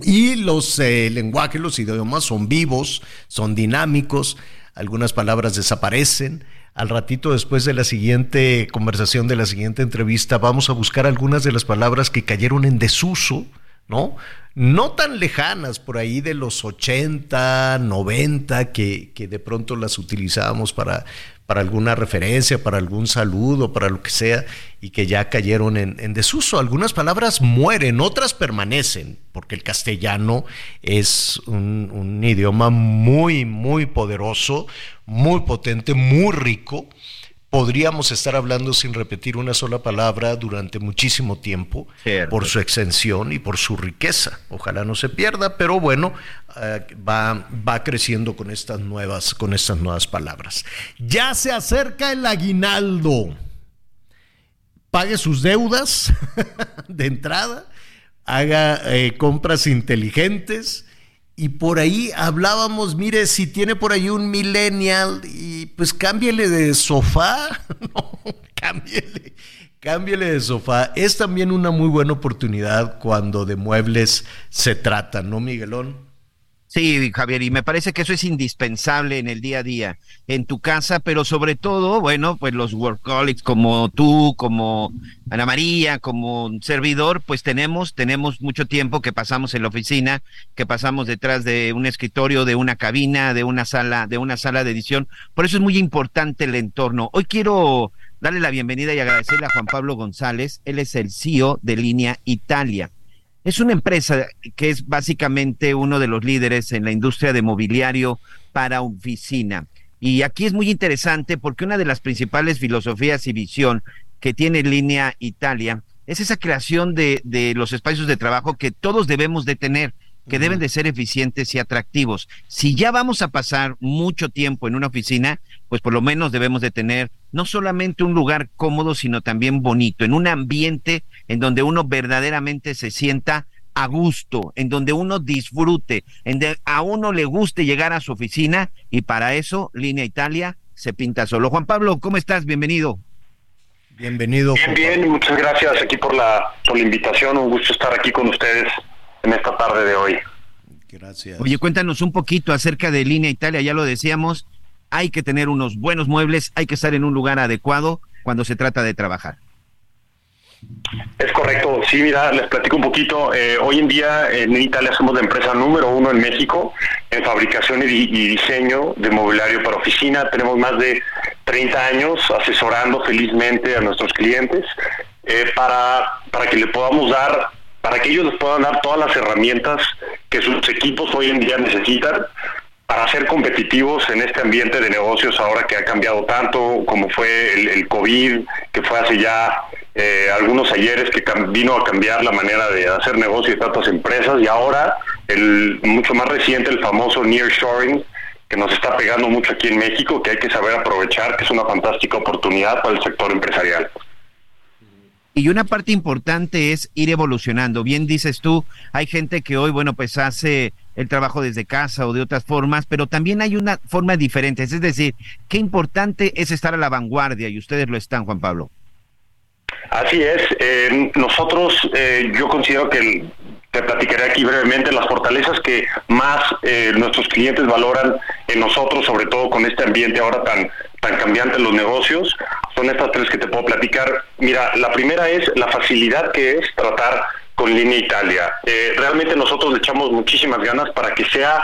Y los eh, lenguajes, los idiomas son vivos, son dinámicos, algunas palabras desaparecen. Al ratito, después de la siguiente conversación, de la siguiente entrevista, vamos a buscar algunas de las palabras que cayeron en desuso, ¿no? No tan lejanas, por ahí de los 80, 90, que, que de pronto las utilizábamos para, para alguna referencia, para algún saludo, para lo que sea, y que ya cayeron en, desuso. Algunas palabras mueren, otras permanecen, porque el castellano es un, un idioma muy, muy poderoso, muy potente, muy rico. Podríamos estar hablando sin repetir una sola palabra durante muchísimo tiempo por su extensión y por su riqueza. Ojalá no se pierda, pero bueno, eh, va, va creciendo con estas nuevas, con estas nuevas palabras. Ya se acerca el aguinaldo. Pague sus deudas [LAUGHS] de entrada, haga eh, compras inteligentes. Y por ahí hablábamos, mire, si tiene por ahí un millennial, y pues cámbiele de sofá, [LAUGHS] no, cámbiele, cámbiele de sofá. Es también una muy buena oportunidad cuando de muebles se trata, ¿no, Miguelón? Sí, Javier, y me parece que eso es indispensable en el día a día, en tu casa, pero sobre todo, bueno, pues los workaholics como tú, como Ana María, como un servidor, pues tenemos, tenemos mucho tiempo que pasamos en la oficina, que pasamos detrás de un escritorio, de una cabina, de una sala, de una sala de edición. Por eso es muy importante el entorno. Hoy quiero darle la bienvenida y agradecerle a Juan Pablo González. Él es el CEO de Línea Italia. Es una empresa que es básicamente uno de los líderes en la industria de mobiliario para oficina. Y aquí es muy interesante porque una de las principales filosofías y visión que tiene Línea Italia es esa creación de, de los espacios de trabajo que todos debemos de tener que deben de ser eficientes y atractivos. Si ya vamos a pasar mucho tiempo en una oficina, pues por lo menos debemos de tener no solamente un lugar cómodo, sino también bonito, en un ambiente en donde uno verdaderamente se sienta a gusto, en donde uno disfrute, en donde a uno le guste llegar a su oficina y para eso Línea Italia se pinta solo. Juan Pablo, ¿cómo estás? Bienvenido. Bienvenido. Bien, bien, muchas gracias aquí por la, por la invitación, un gusto estar aquí con ustedes en esta tarde de hoy. Gracias. Oye, cuéntanos un poquito acerca de Línea Italia, ya lo decíamos, hay que tener unos buenos muebles, hay que estar en un lugar adecuado cuando se trata de trabajar. Es correcto, sí, mira, les platico un poquito. Eh, hoy en día en Italia somos la empresa número uno en México en fabricación y, diseño de mobiliario para oficina. Tenemos más de 30 años asesorando felizmente a nuestros clientes eh, para, para que le podamos dar para que ellos les puedan dar todas las herramientas que sus equipos hoy en día necesitan para ser competitivos en este ambiente de negocios ahora que ha cambiado tanto, como fue el, COVID, que fue hace ya eh, algunos ayeres que vino a cambiar la manera de hacer negocio de tantas empresas y ahora el mucho más reciente, el famoso nearshoring, que nos está pegando mucho aquí en México, que hay que saber aprovechar, que es una fantástica oportunidad para el sector empresarial. Y una parte importante es ir evolucionando. Bien dices tú, hay gente que hoy, bueno, pues hace el trabajo desde casa o de otras formas, pero también hay una forma diferente. Es decir, qué importante es estar a la vanguardia y ustedes lo están, Juan Pablo. Así es. Eh, nosotros, eh, yo considero que te platicaré aquí brevemente las fortalezas que más eh, nuestros clientes valoran en nosotros, sobre todo con este ambiente ahora tan tan cambiante en los negocios, son estas tres que te puedo platicar. Mira, la primera es la facilidad que es tratar con Línea Italia. Realmente nosotros le echamos muchísimas ganas para que sea,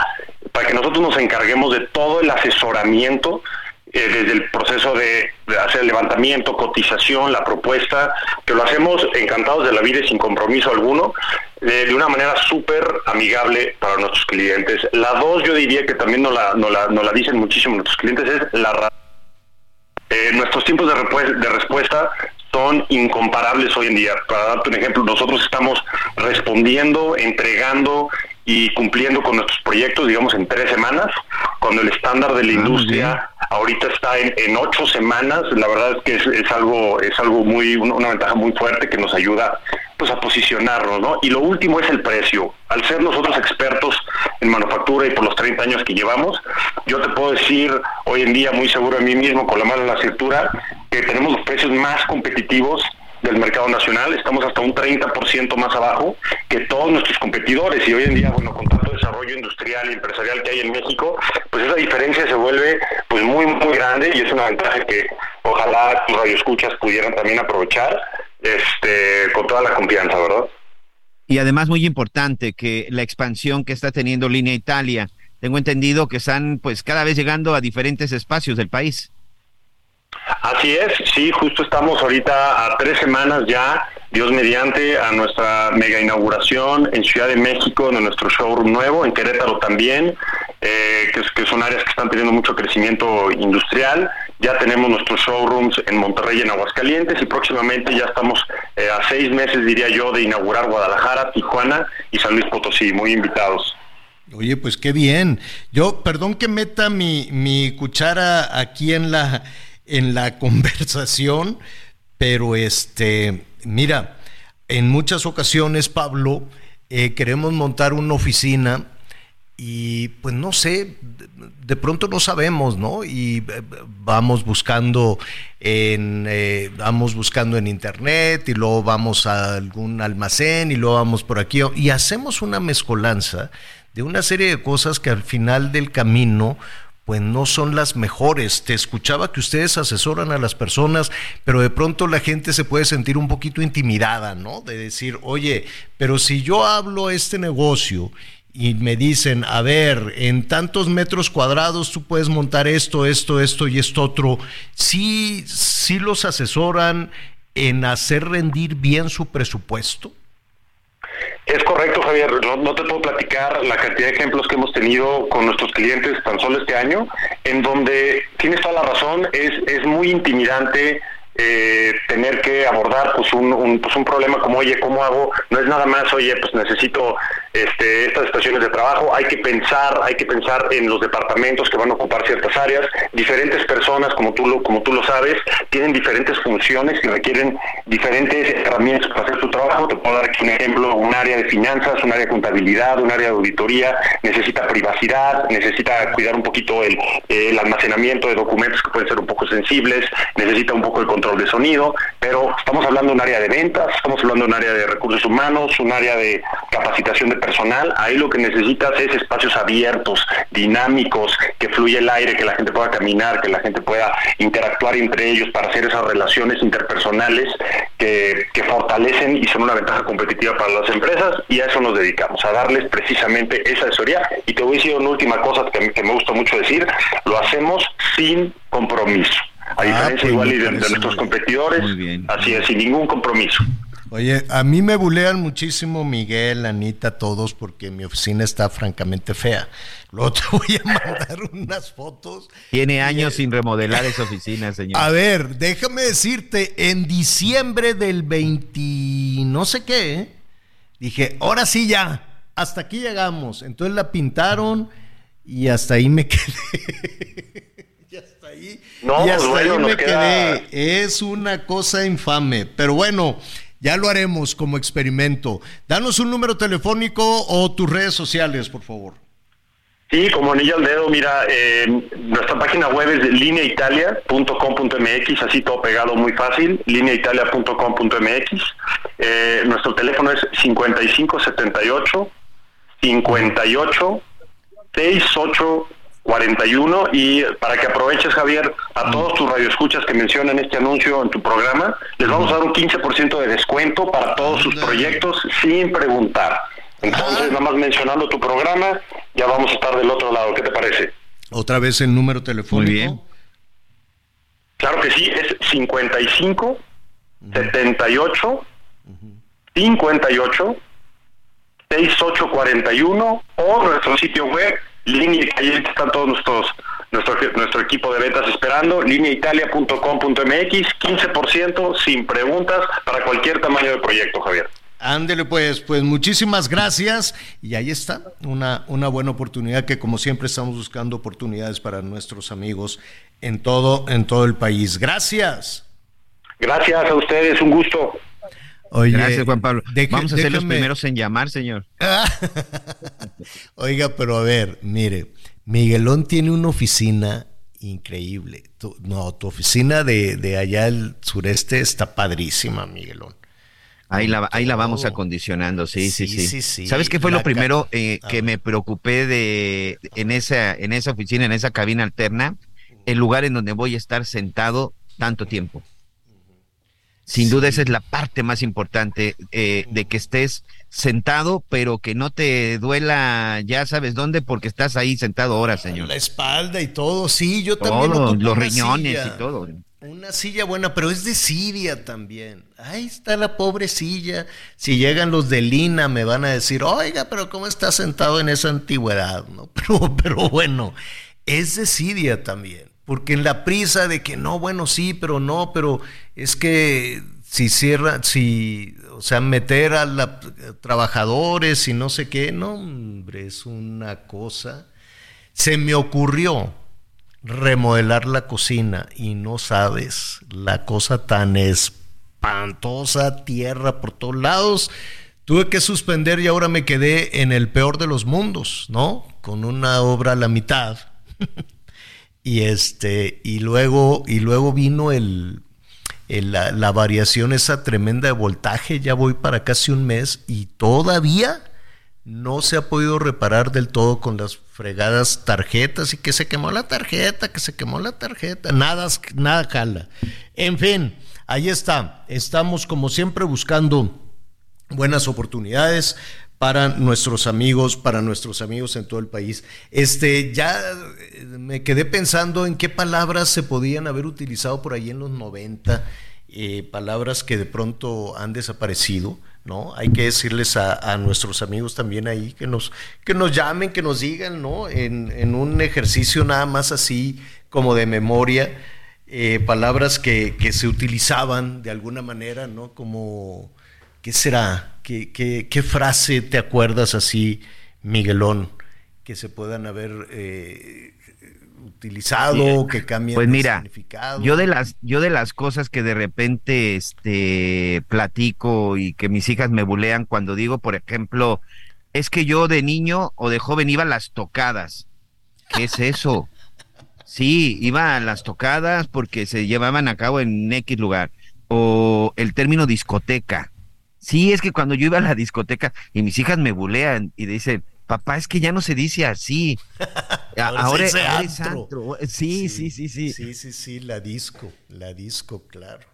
para que nosotros nos encarguemos de todo el asesoramiento eh, desde el proceso de, hacer el levantamiento, cotización, la propuesta, que lo hacemos encantados de la vida y sin compromiso alguno, de una manera súper amigable para nuestros clientes. La dos, yo diría que también nos la, no la, la dicen muchísimo nuestros clientes, es la eh, nuestros tiempos de respuesta son incomparables hoy en día. Para darte un ejemplo, nosotros estamos respondiendo, entregando y cumpliendo con nuestros proyectos, digamos, en tres semanas, cuando el estándar de la ah, industria ahorita está en, ocho semanas. La verdad es que es, algo, es algo muy, una ventaja muy fuerte que nos ayuda pues a posicionarnos, ¿no? Y lo último es el precio. Al ser nosotros expertos en manufactura y por los 30 años que llevamos, yo te puedo decir hoy en día muy seguro de mí mismo, con la mano en la cintura, que tenemos los precios más competitivos del mercado nacional, estamos hasta un 30% más abajo que todos nuestros competidores y hoy en día, bueno, con tanto desarrollo industrial y empresarial que hay en México, pues esa diferencia se vuelve pues muy, muy grande y es una ventaja que ojalá tus radioescuchas pudieran también aprovechar este, con toda la confianza, ¿verdad? Y además muy importante que la expansión que está teniendo Línea Italia, tengo entendido que están pues cada vez llegando a diferentes espacios del país. Así es, sí, justo estamos ahorita a tres semanas ya, Dios mediante, a nuestra mega inauguración en Ciudad de México, en nuestro showroom nuevo, en Querétaro también, eh, que, son áreas que están teniendo mucho crecimiento industrial. Ya tenemos nuestros showrooms en Monterrey en Aguascalientes y próximamente ya estamos eh, a seis meses, diría yo, de inaugurar Guadalajara, Tijuana y San Luis Potosí, muy invitados. Oye, pues qué bien. Yo, perdón que meta mi, mi cuchara aquí en la en la [LAUGHS] conversación, pero este, mira, en muchas ocasiones, Pablo, eh, queremos montar una oficina y pues no sé, de pronto no sabemos, ¿no? Y eh, vamos buscando en eh, vamos buscando en internet y luego vamos a algún almacén y luego vamos por aquí y hacemos una mezcolanza de una serie de cosas que al final del camino pues no son las mejores. Te escuchaba que ustedes asesoran a las personas, pero de pronto la gente se puede sentir un poquito intimidada, ¿no? De decir, oye, pero si yo hablo este negocio y me dicen, a ver, en tantos metros cuadrados tú puedes montar esto, esto, esto y esto otro, sí, sí los asesoran en hacer rendir bien su presupuesto. Es correcto, Javier. No, te puedo platicar la cantidad de ejemplos que hemos tenido con nuestros clientes tan solo este año, en donde tienes toda la razón, es, es muy intimidante eh, tener que abordar pues un, pues un problema como oye cómo hago no es nada más oye pues necesito este, estas estaciones de trabajo hay que pensar hay que pensar en los departamentos que van a ocupar ciertas áreas. Diferentes personas como tú lo como tú lo sabes tienen diferentes funciones y requieren diferentes herramientas para hacer su trabajo. Te puedo dar aquí un ejemplo un área de finanzas un área de contabilidad un área de auditoría. Necesita privacidad necesita cuidar un poquito el, el almacenamiento de documentos que pueden ser un poco sensibles necesita un poco el control de sonido, pero estamos hablando de un área de ventas, estamos hablando de un área de recursos humanos, un área de capacitación de personal. Ahí lo que necesitas es espacios abiertos, dinámicos, que fluya el aire, que la gente pueda caminar, que la gente pueda interactuar entre ellos para hacer esas relaciones interpersonales que, fortalecen y son una ventaja competitiva para las empresas y a eso nos dedicamos, a darles precisamente esa asesoría. Y te voy a decir una última cosa que, que me gusta mucho decir, lo hacemos sin compromiso a ah, diferencia pues igual de, nuestros competidores, así es, sin ningún compromiso. Oye, a mí me bulean muchísimo Miguel, Anita, todos, porque mi oficina está francamente fea. Luego te [LAUGHS] voy a mandar unas fotos. Tiene años sin remodelar [LAUGHS] esa oficina, señor. A ver, déjame decirte, en diciembre del 20, no sé qué, ¿eh? dije, ahora sí ya, hasta aquí llegamos. Entonces la pintaron y hasta ahí me [LAUGHS] quedé. No, y hasta ahí me quedé. Es una cosa infame. Pero bueno, ya lo haremos como experimento. Danos un número telefónico o tus redes sociales, por favor. Sí, como anillo al dedo, mira, eh, nuestra página web es lineaitalia.com.mx, así todo pegado muy fácil, lineaitalia.com.mx. Eh, nuestro teléfono es 5578 58 68 41 y para que aproveches Javier a todos tus radioescuchas que mencionan este anuncio en tu programa, les vamos a dar un 15% de descuento para todos sus proyectos sin preguntar. Entonces, nada más mencionando tu programa, ya vamos a estar del otro lado, ¿qué te parece? Otra vez el número telefónico. Muy bien. Claro que sí, es 55 78 58 6841 o nuestro sitio web línea ahí están todos nuestros nuestro, nuestro equipo de ventas esperando, lineaitalia.com.mx, 15% sin preguntas para cualquier tamaño de proyecto, Javier. Ándele pues, pues muchísimas gracias y ahí está, una, una buena oportunidad que como siempre estamos buscando oportunidades para nuestros amigos en todo, en todo el país. Gracias. Gracias a ustedes, un gusto. Oye, Gracias, Juan Pablo. Vamos a ser los primeros en llamar, señor. [LAUGHS] Oiga, pero a ver, mire, Miguelón tiene una oficina increíble. no, tu oficina de, allá del sureste está padrísima, Miguelón. Ahí la, ahí la vamos acondicionando, sí, sí, sí. ¿Sabes qué fue lo primero eh, que me preocupé de en esa, en esa oficina, en esa cabina alterna? El lugar en donde voy a estar sentado tanto tiempo. Sin duda esa es la parte más importante eh, de que estés sentado, pero que no te duela, ya sabes dónde, porque estás ahí sentado ahora, señor. La espalda y todo, sí, yo también. los riñones y todo. Una silla buena, pero es de Siria también. Ahí está la pobre silla. Si llegan los de Lina me van a decir, oiga, pero ¿cómo está sentado en esa antigüedad? ¿No? [LAUGHS] Pero, pero bueno, es de Siria también. Porque en la prisa de que no, bueno, sí, pero no, pero es que si cierra, si, o sea, meter a los trabajadores y no sé qué, no, hombre, es una cosa. Se me ocurrió remodelar la cocina y no sabes la cosa tan espantosa, tierra por todos lados. Tuve que suspender y ahora me quedé en el peor de los mundos, ¿no? Con una obra a la mitad. [LAUGHS] y este y luego y luego vino el, la, variación esa tremenda de voltaje ya voy para casi un mes y todavía no se ha podido reparar del todo con las fregadas tarjetas y que se quemó la tarjeta, que se quemó la tarjeta, nada, nada cala. En fin, ahí está. Estamos como siempre buscando buenas oportunidades para nuestros amigos, para nuestros amigos en todo el país. Este, ya eh, me quedé pensando en qué palabras se podían haber utilizado por ahí en los 90, eh, palabras que de pronto han desaparecido. ¿no? Hay que decirles a, nuestros amigos también ahí que nos, que nos llamen, que nos digan, ¿no? En, un ejercicio nada más así como de memoria, eh, palabras que, se utilizaban de alguna manera, ¿no? Como, ¿qué será? ¿Qué, qué, frase te acuerdas así, Miguelón, que se puedan haber... Eh, utilizado, que cambien pues mira, Yo de las, yo de las cosas que de repente este platico y que mis hijas me bulean cuando digo, por ejemplo, es que yo de niño o de joven iba a las tocadas. ¿Qué es eso? Sí, iba a las tocadas porque se llevaban a cabo en X lugar. O el término discoteca. Sí, es que cuando yo iba a la discoteca y mis hijas me bulean y dicen, papá, es que ya no se dice así. [LAUGHS] ahora, es antro. Sí, sí, sí, sí, sí. Sí, sí, la disco, la disco, claro.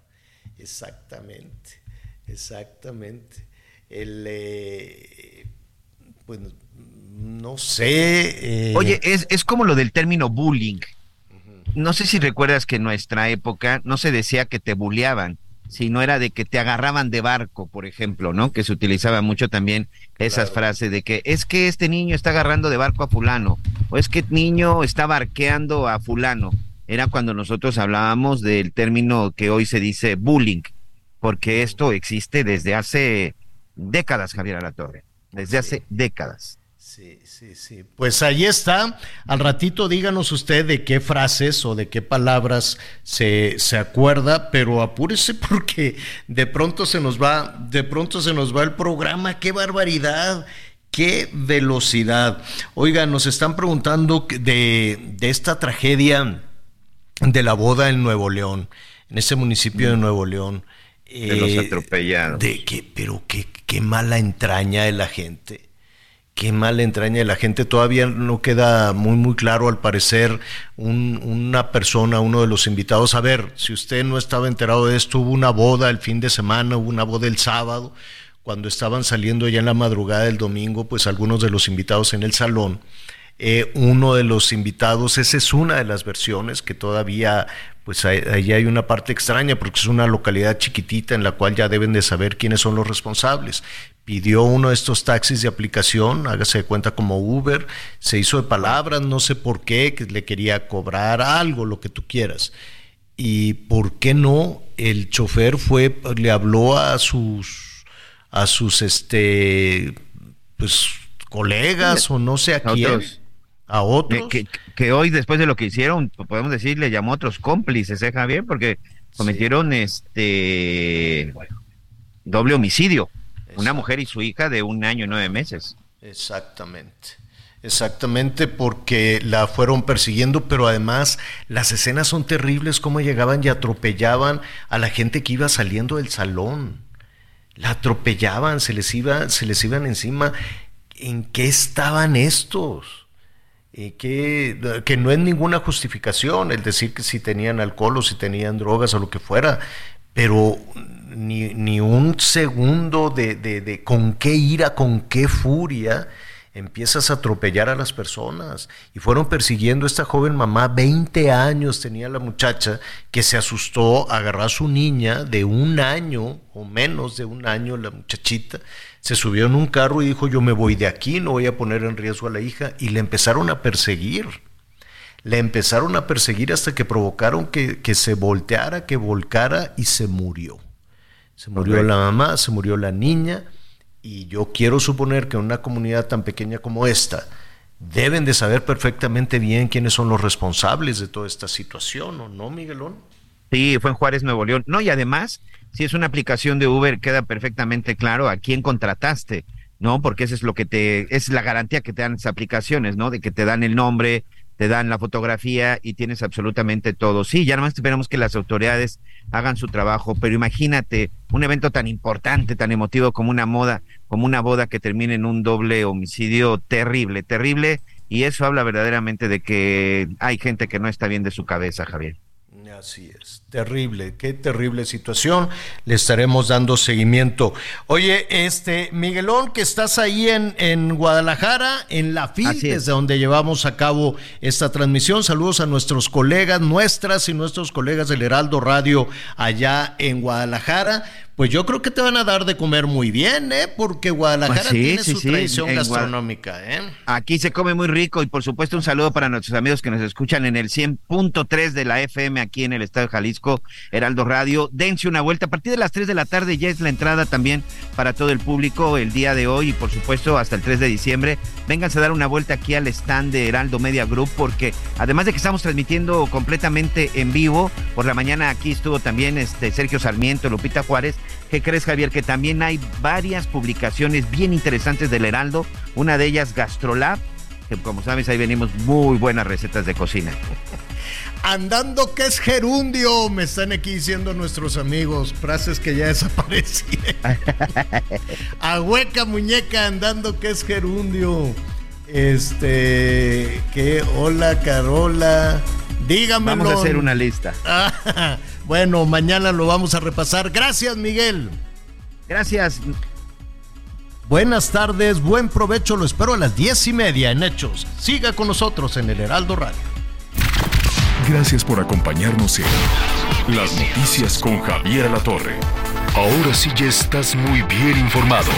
Exactamente, exactamente. El, eh, pues, no sé. Eh, Oye, es, es como lo del término bullying. No sé si recuerdas que en nuestra época no se decía que te bulleaban, si no era de que te agarraban de barco, por ejemplo, ¿no? Que se utilizaba mucho también esas frases de que es que este niño está agarrando de barco a fulano, o es que este niño está barqueando a fulano. Era cuando nosotros hablábamos del término que hoy se dice bullying, porque esto existe desde hace décadas, Javier Alatorre, desde hace décadas. Sí, sí, sí. Pues ahí está. Al ratito díganos usted de qué frases o de qué palabras se, se, acuerda, pero apúrese [LAUGHS] porque de pronto se nos va, de pronto se nos va el programa. ¡Qué barbaridad! ¡Qué velocidad! Oiga, nos están preguntando de, de esta tragedia de la boda en Nuevo León, en ese municipio de Nuevo León. De los eh, atropellados. De que, pero qué, qué mala entraña de la gente qué mal entraña de la gente. Todavía no queda muy, muy claro, al parecer, una persona, uno de los invitados. A ver, si usted no estaba enterado de esto, hubo una boda el fin de semana, hubo una boda el sábado. Cuando estaban saliendo ya en la madrugada del domingo, pues algunos de los invitados en el salón. Eh, uno de los invitados, esa es una de las versiones que todavía, pues ahí hay una parte extraña porque es una localidad chiquitita en la cual ya deben de saber quiénes son los responsables pidió uno de estos taxis de aplicación, hágase de cuenta como Uber, se hizo de palabras, no sé por qué, que le quería cobrar algo, lo que tú quieras. Y por qué no, el chofer fue, le habló a sus, a sus, este, pues, colegas o no sé a, quién. A otros. Que, hoy, después de lo que hicieron, podemos decir, le llamó a otros cómplices, ¿eh, Javier? Porque cometieron este doble homicidio. Una mujer y su hija de un año y nueve meses. Exactamente. Exactamente, porque la fueron persiguiendo, pero además las escenas son terribles, como llegaban y atropellaban a la gente que iba saliendo del salón. La atropellaban, se les, iba, se les iban encima. ¿En qué estaban estos? Que, que no es ninguna justificación el decir que si tenían alcohol o si tenían drogas o lo que fuera, pero ni, ni un segundo de, de, con qué ira, con qué furia empiezas a atropellar a las personas. Y fueron persiguiendo a esta joven mamá, 20 años tenía la muchacha, que se asustó, agarró a su niña de un año o menos de un año, la muchachita, se subió en un carro y dijo, yo me voy de aquí, no voy a poner en riesgo a la hija, y le empezaron a perseguir. Le empezaron a perseguir hasta que provocaron que, que se volteara, que volcara y se murió. Se murió la mamá, se murió la niña, y yo quiero suponer que en una comunidad tan pequeña como esta, deben de saber perfectamente bien quiénes son los responsables de toda esta situación, ¿o no, Miguelón? Sí, fue en Juárez, Nuevo León. No, y además, si es una aplicación de Uber, queda perfectamente claro a quién contrataste, ¿no? Porque eso es lo que te, es la garantía que te dan esas aplicaciones, ¿no? De que te dan el nombre, te dan la fotografía y tienes absolutamente todo. Sí, ya nada más esperamos que las autoridades hagan su trabajo, pero imagínate un evento tan importante, tan emotivo como una moda, como una boda que termine en un doble homicidio terrible, terrible, y eso habla verdaderamente de que hay gente que no está bien de su cabeza, Javier. Así es, terrible, qué terrible situación. Le estaremos dando seguimiento. Oye, este Miguelón, que estás ahí en, en Guadalajara, en la FIL, desde donde llevamos a cabo esta transmisión. Saludos a nuestros colegas, nuestras y nuestros colegas del Heraldo Radio allá en Guadalajara. Pues yo creo que te van a dar de comer muy bien, ¿eh? Porque Guadalajara pues tiene su tradición gastronómica, ¿eh? Aquí se come muy rico y por supuesto un saludo para nuestros amigos que nos escuchan en el 100.3 de la FM aquí en el estado de Jalisco, Heraldo Radio. Dense una vuelta. A partir de las 3 de la tarde ya es la entrada también para todo el público el día de hoy y por supuesto hasta el 3 de diciembre. Vénganse a dar una vuelta aquí al stand de Heraldo Media Group porque además de que estamos transmitiendo completamente en vivo, por la mañana aquí estuvo también este Sergio Sarmiento, Lupita Juárez ¿Qué crees, Javier? Que también hay varias publicaciones bien interesantes del Heraldo. Una de ellas, Gastrolab, que como sabes, ahí venimos muy buenas recetas de cocina. [LAUGHS] Andando que es gerundio, me están aquí diciendo nuestros amigos, frases que ya [LAUGHS] desaparecieron. [LAUGHS] A hueca muñeca, andando que es gerundio. Este, que hola Carola, dígamelo. Vamos a hacer una lista. Bueno, mañana lo vamos a repasar. Gracias, Miguel. Gracias. Buenas tardes, buen provecho. Lo espero a las diez y media en Hechos. Siga con nosotros en el Heraldo Radio. Gracias por acompañarnos en Las Noticias con Javier La Torre. Ahora sí ya estás muy bien informado.